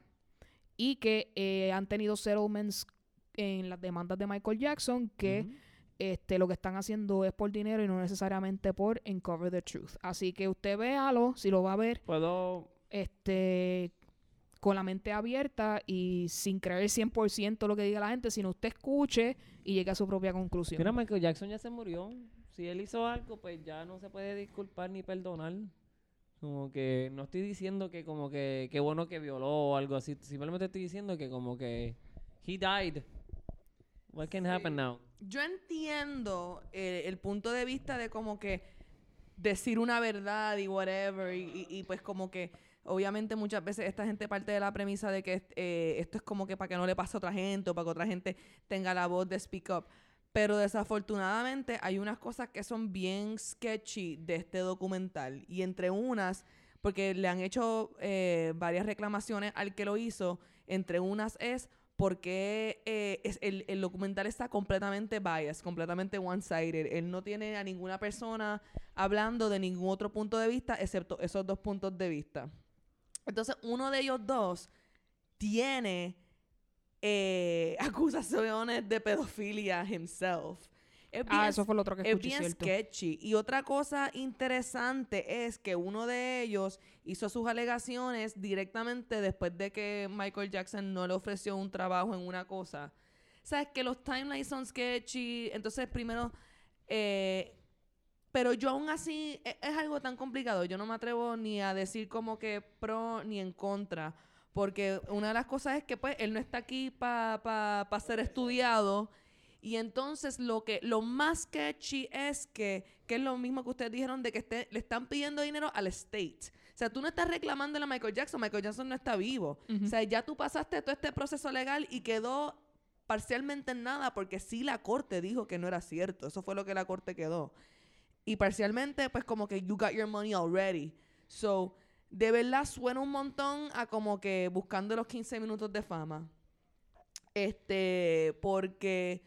y que eh, han tenido settlements en las demandas de Michael Jackson que este lo que están haciendo es por dinero y no necesariamente por uncover the truth. Así que usted véalo, si lo va a ver, Puedo... este con la mente abierta y sin creer 100% lo que diga la gente, sino usted escuche y llegue a su propia conclusión. Mira, Michael Jackson ya se murió. Si él hizo algo, pues ya no se puede disculpar ni perdonar. Como que no estoy diciendo que como que qué bueno que violó o algo así. Simplemente estoy diciendo que como que he died. What can happen now? Yo entiendo eh, el punto de vista de como que decir una verdad y whatever, y, y- y pues como que obviamente muchas veces esta gente parte de la premisa de que eh, esto es como que para que no le pase a otra gente o para que otra gente tenga la voz de speak up. Pero desafortunadamente hay unas cosas que son bien sketchy de este documental. Y entre unas, porque le han hecho eh, varias reclamaciones al que lo hizo, entre unas es porque eh, el, el documental está completamente biased, completamente one-sided. Él no tiene a ninguna persona hablando de ningún otro punto de vista excepto esos dos puntos de vista. Entonces, uno de ellos dos tiene eh, acusaciones de pedofilia himself. Es Ah, bien eso fue lo otro que es escuché, bien cierto. sketchy. Y otra cosa interesante es que uno de ellos hizo sus alegaciones directamente después de que Michael Jackson no le ofreció un trabajo en una cosa. Sabes que los timelines son sketchy. Entonces, primero. eh, pero yo aún así e- es, algo tan complicado. Yo no me atrevo ni a decir como que pro ni en contra. Porque una de las cosas es que pues él no está aquí para pa, pa ser estudiado. Y entonces lo que lo más sketchy es que, que es lo mismo que ustedes dijeron de que esté- le están pidiendo dinero al state. O sea, tú no estás reclamando a Michael Jackson, Michael Jackson no está vivo. O sea, ya tú pasaste todo este proceso legal y quedó parcialmente en nada porque sí la corte dijo que no era cierto. Eso fue lo que la corte quedó. Y parcialmente, pues como que you got your money already. So, de verdad suena un montón a como que buscando los 15 minutos de fama. Este, porque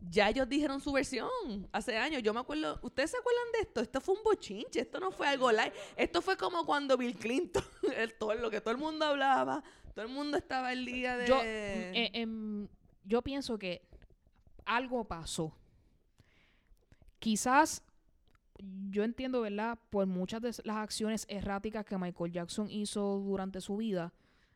ya ellos dijeron su versión hace años. Yo me acuerdo, ¿ustedes se acuerdan de esto? Esto fue un bochinche, esto no fue algo live. Esto fue como cuando Bill Clinton, el, todo lo que todo el mundo hablaba, todo el mundo estaba el día de... Yo, mm, eh, em, yo pienso que algo pasó. Quizás, yo entiendo, ¿verdad? Por muchas de las acciones erráticas que Michael Jackson hizo durante su vida,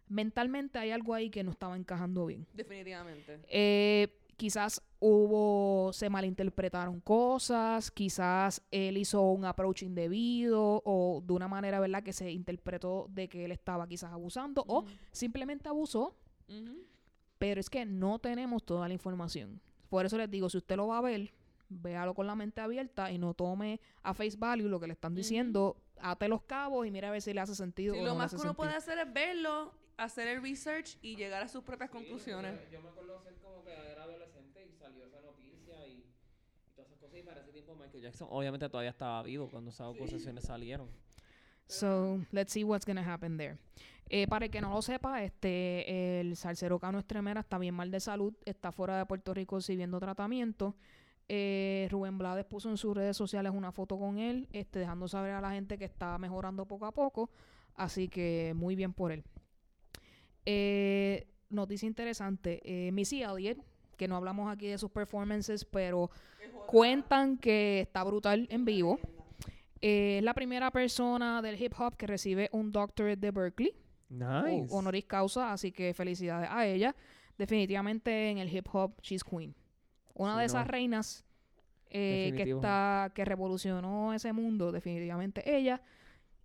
mentalmente hay algo ahí que no estaba encajando bien. Definitivamente. Eh, quizás hubo, se malinterpretaron cosas, quizás él hizo un approach indebido o de una manera, ¿verdad? Que se interpretó de que él estaba quizás abusando o simplemente abusó pero es que no tenemos toda la información. Por eso les digo, si usted lo va a ver, véalo con la mente abierta y no tome a face value lo que le están diciendo, ate los cabos y mira a ver si le hace sentido. Sí, o lo no más que uno puede sentido. hacer es verlo, hacer el research y llegar a sus propias conclusiones. Yo me acuerdo ser como que era adolescente y salió esa noticia y, y todas esas cosas. Y para ese tiempo Michael Jackson obviamente todavía estaba vivo cuando esas acusaciones salieron. So, let's see what's gonna happen there. Eh, para el que no lo sepa, este, el salsero Cano Estremera está bien mal de salud, está fuera de Puerto Rico recibiendo tratamiento. Eh, Rubén Blades puso en sus redes sociales una foto con él, este, dejando saber a la gente que está mejorando poco a poco. Así que muy bien por él. Eh, noticia interesante. Eh, Missy Elliott, que no hablamos aquí de sus performances, pero cuentan que está brutal en vivo. Eh, es la primera persona del hip hop que recibe un doctorate de Berkeley, Nice. honoris causa, así que felicidades a ella. Definitivamente en el hip hop, she's queen. Una Sí, de esas reinas eh, que está que revolucionó ese mundo, definitivamente ella.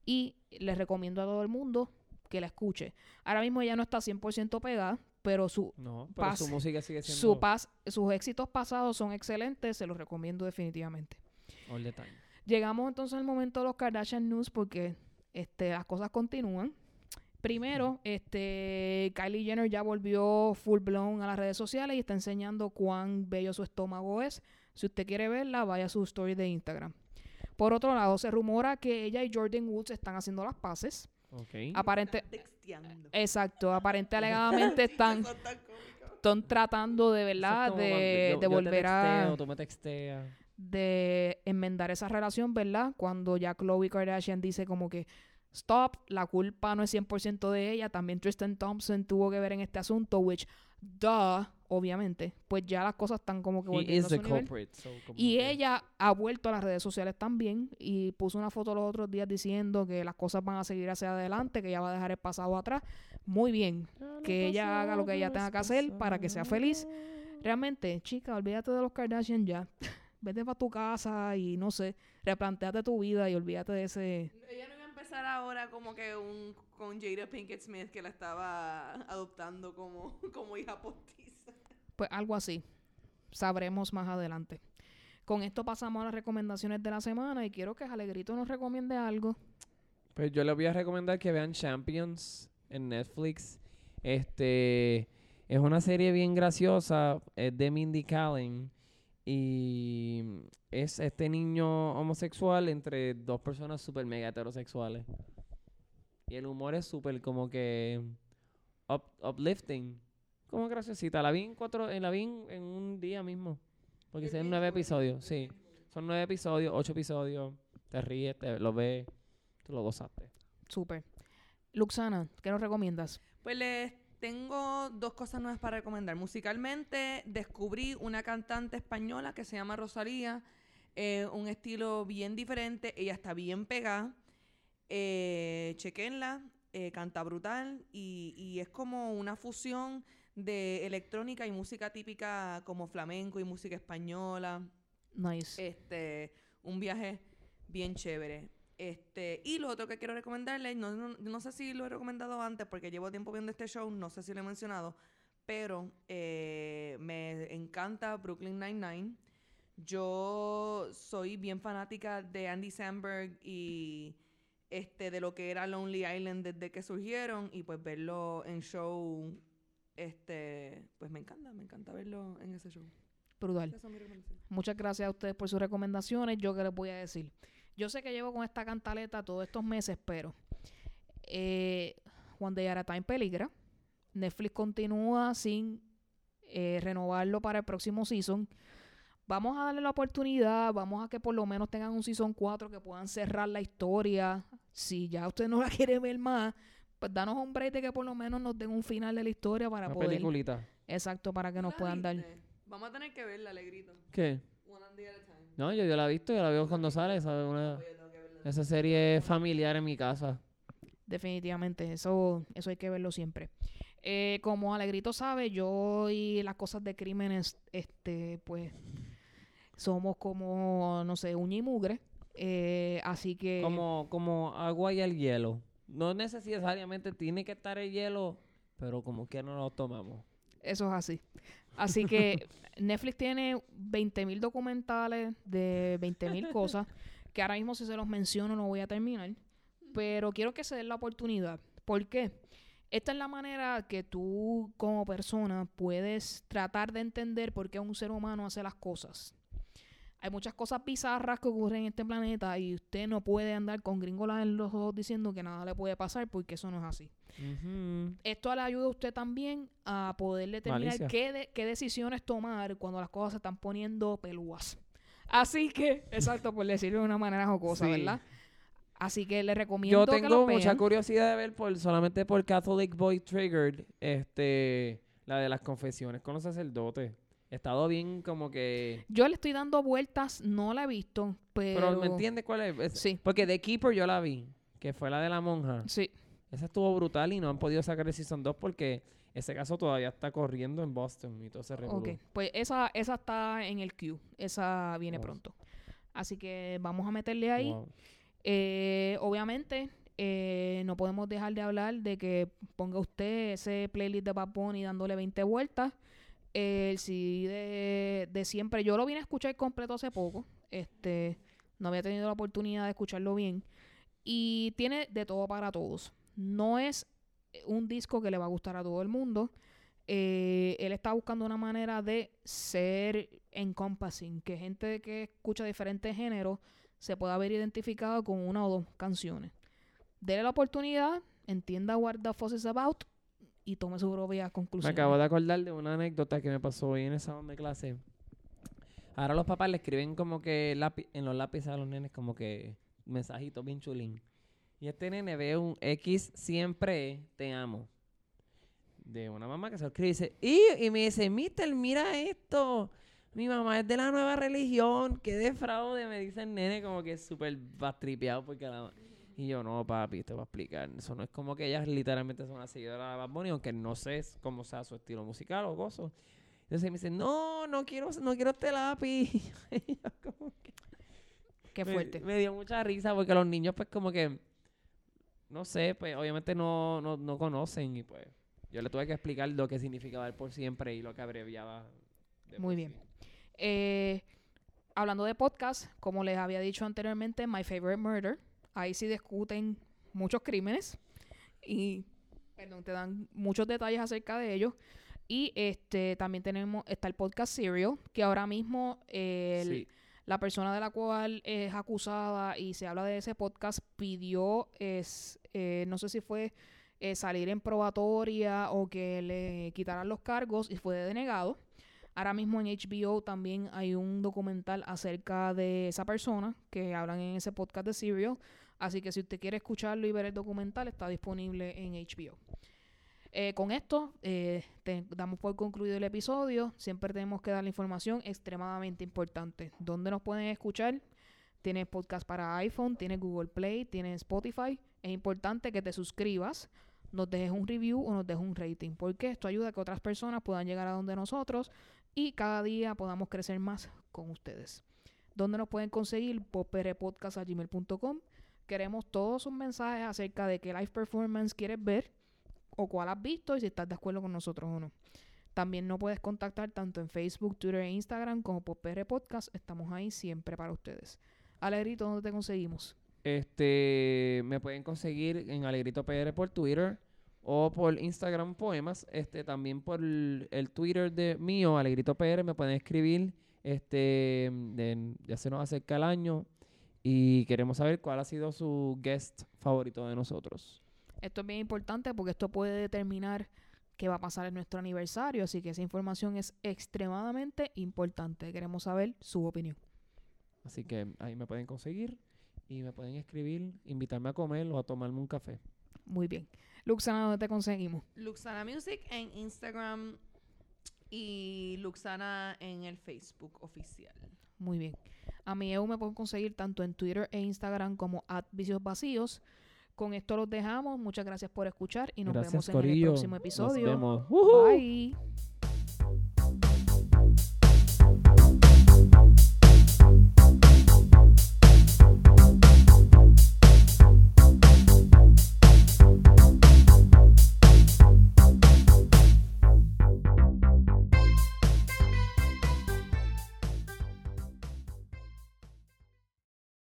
Y les recomiendo a todo el mundo que la escuche. Ahora mismo ella no está 100% pegada, pero su, No, pero Paz. su música sigue siendo su sus éxitos pasados son excelentes, se los recomiendo definitivamente. all the time. Llegamos entonces al momento de los Kardashian News porque este, las cosas continúan. Primero, este, Kylie Jenner ya volvió full blown a las redes sociales y está enseñando cuán bello su estómago es. Si usted quiere verla, vaya a su story de Instagram. Por otro lado, se rumora que ella y Jordan Woods están haciendo las paces. Ok. Aparente, Están texteando. exacto, aparente alegadamente están, están tratando de es verdad de, cuando yo- de yo te volver a tú me texteas. de enmendar esa relación, ¿verdad? Cuando ya Khloe Kardashian dice como que stop, la culpa no es 100% de ella, también Tristan Thompson tuvo que ver en este asunto, which, duh, obviamente, pues ya las cosas están como que He volviendo is a su nivel. so Y que- ella ha vuelto a las redes sociales también y puso una foto los otros días diciendo que las cosas van a seguir hacia adelante, que ella va a dejar el pasado atrás. Muy bien, que ella haga lo que ella tenga que hacer para que sea feliz. Realmente, chica, olvídate de los Kardashian ya. Vete para tu casa y no sé, replanteate tu vida y olvídate de ese. No empezar ahora como que un con Jada Pinkett Smith que la estaba adoptando como, como hija postiza. Pues algo así. sabremos más adelante. Con esto pasamos a las recomendaciones de la semana y quiero que Alegrito nos recomiende algo. Pues yo les voy a recomendar que vean Champions en Netflix. Este es una serie bien graciosa, es de Mindy Kaling y es este niño homosexual entre dos personas super mega heterosexuales. Y el humor es súper como que up- uplifting, como graciosita. La vi en cuatro, en la vi en, en un día mismo, porque son nueve episodios, sí, son nueve episodios, ocho episodios. Te ríes, te lo ves, tú lo gozaste. Súper. Luxana, ¿qué nos recomiendas? Pues les tengo dos cosas nuevas para recomendar. Musicalmente descubrí una cantante española que se llama Rosalía, eh, un estilo bien diferente, ella está bien pegada, eh, chequenla, eh, canta brutal y, y es como una fusión de electrónica y música típica como flamenco y música española. Nice. Este, un viaje bien chévere. Este, y lo otro que quiero recomendarles, no, no, no sé si lo he recomendado antes porque llevo tiempo viendo este show, no sé si lo he mencionado, pero eh, me encanta Brooklyn Nine-Nine. Yo soy bien fanática de Andy Samberg y este, de lo que era Lonely Island desde que surgieron y pues verlo en show, este, pues me encanta, me encanta verlo en ese show. Brutal. Muchas gracias a ustedes por sus recomendaciones. Yo qué les voy a decir. Yo sé que llevo con esta cantaleta todos estos meses, pero eh, One Day at a Time peligra. Netflix continúa sin eh, renovarlo para el próximo season. Vamos a darle la oportunidad, vamos a que por lo menos tengan un season 4 que puedan cerrar la historia. Si ya usted no la quiere ver más, pues danos un break de que por lo menos nos den un final de la historia para Una poder. peliculita. Exacto, para que nos ¿La puedan dar. Vamos a tener que verla, Alegrito. ¿Qué? One day at a time. No, yo, yo la he visto, yo la veo cuando sale, esa serie familiar en mi casa. Definitivamente, eso, eso hay que verlo siempre. Eh, como Alegrito sabe, yo y las cosas de crímenes, este, pues, somos como, no sé, uña y mugre. Eh, así que, Como, como agua y el hielo. No necesariamente tiene que estar el hielo, pero como que no lo tomamos. Eso es así. Así que Netflix tiene 20.000 documentales de 20.000 cosas, que ahora mismo si se los menciono no voy a terminar, pero quiero que se den la oportunidad. ¿Por qué? Esta es la manera que tú como persona puedes tratar de entender por qué un ser humano hace las cosas. Hay muchas cosas bizarras que ocurren en este planeta y usted no puede andar con gringolas en los ojos diciendo que nada le puede pasar porque eso no es así Ujú. esto le ayuda a usted también a poder determinar qué, de- qué decisiones tomar cuando las cosas se están poniendo pelúas. Así que, exacto, por decirlo de una manera jocosa, Sí. ¿verdad? Así que le recomiendo Yo que tengo lo mucha vean. curiosidad de ver por, solamente por Catholic Boy Triggered, este, la de las confesiones con los sacerdotes. He estado bien como que... Yo le estoy dando vueltas, no la he visto, pero... Pero, ¿me entiendes cuál es? Es- Sí. Porque The Keeper yo la vi, que fue la de la monja. Sí, Esa estuvo brutal y no han podido sacar el Season 2 porque ese caso todavía está corriendo en Boston y todo ese revolú. ok. Pues esa, esa está en el queue. Esa viene pronto. Así que vamos a meterle ahí. Wow. Eh, obviamente, eh, no podemos dejar de hablar de que ponga usted ese playlist de Bad Bunny dándole 20 vueltas. El CD de, de siempre, yo lo vine a escuchar completo hace poco. Este, no había tenido la oportunidad de escucharlo bien. Y tiene de todo para todos. No es un disco que le va a gustar a todo el mundo. Eh, él está buscando una manera de ser encompassing, que gente que escucha diferentes géneros se pueda haber identificado con una o dos canciones. Dele la oportunidad, entienda what the fuss is about y tome sus propias Me conclusiones. acabo de acordar de una anécdota que me pasó hoy en el salón de clase. Ahora los papás le escriben como que en los lápices a los nenes como que mensajitos bien chulín. Y este nene ve un X siempre te amo. De una mamá que se escribe y dice, y, me dice, Mister, mira esto. Mi mamá es de la nueva religión. Qué de fraude, me dice el nene como que súper bastripeado porque la... Y yo, no, papi, te voy a explicar. Eso no es como que ellas literalmente son una seguidora de Bad Bunny, aunque no sé cómo sea su estilo musical o gozo. Entonces me dice, no, no quiero, no quiero este lápiz. Y yo como que- Qué fuerte. Me, dio mucha risa porque los niños pues como que, no sé, pues obviamente no, no, no conocen y pues yo le tuve que explicar lo que significaba el por siempre y lo que abreviaba. de Muy bien. sí. Eh, hablando de podcast, como les había dicho anteriormente, My Favorite Murder. Ahí sí discuten muchos crímenes y perdón, te dan muchos detalles acerca de ellos. Y este también tenemos, está el podcast Serial, que ahora mismo el, Sí. la persona de la cual es acusada y se habla de ese podcast pidió, es, eh, no sé si fue eh, salir en probatoria o que le quitaran los cargos y fue denegado. Ahora mismo en HBO también hay un documental acerca de esa persona que hablan en ese podcast de Serial. Así que si usted quiere escucharlo y ver el documental, está disponible en HBO. Eh, con esto, eh, te- damos por concluido el episodio. Siempre tenemos que dar la información extremadamente importante. ¿Dónde nos pueden escuchar? Tienes podcast para iPhone, tienes Google Play, tienes Spotify. Es importante que te suscribas, nos dejes un review o nos dejes un rating, porque esto ayuda a que otras personas puedan llegar a donde nosotros y cada día podamos crecer más con ustedes. ¿Dónde nos pueden conseguir? poperepodcast.gmail.com Queremos todos sus mensajes acerca de qué live performance quieres ver o cuál has visto y si estás de acuerdo con nosotros o no. También nos puedes contactar tanto en Facebook, Twitter e Instagram como por PR Podcast. Estamos ahí siempre para ustedes. Alegrito, ¿dónde te conseguimos? Este, me pueden conseguir en Alegrito PR por Twitter o por Instagram Poemas. Este, también por el, Twitter de mío, Alegrito PR, me pueden escribir. Este, ya se nos acerca el año y queremos saber cuál ha sido su guest favorito de nosotros. Esto es bien importante porque esto puede determinar qué va a pasar en nuestro aniversario, así que esa información es extremadamente importante. Queremos saber su opinión. Así que ahí me pueden conseguir y me pueden escribir, invitarme a comer o a tomarme un café. Muy bien. Luxana, ¿dónde te conseguimos? Luxana Music en Instagram y Luxana en el Facebook oficial. Muy bien. A mi EU me pueden conseguir tanto en Twitter e Instagram como at vicios vacíos. Con esto los dejamos. Muchas gracias por escuchar y nos Gracias, vemos en Corillo. el próximo Nos episodio. vemos. ¡Woohoo! Bye.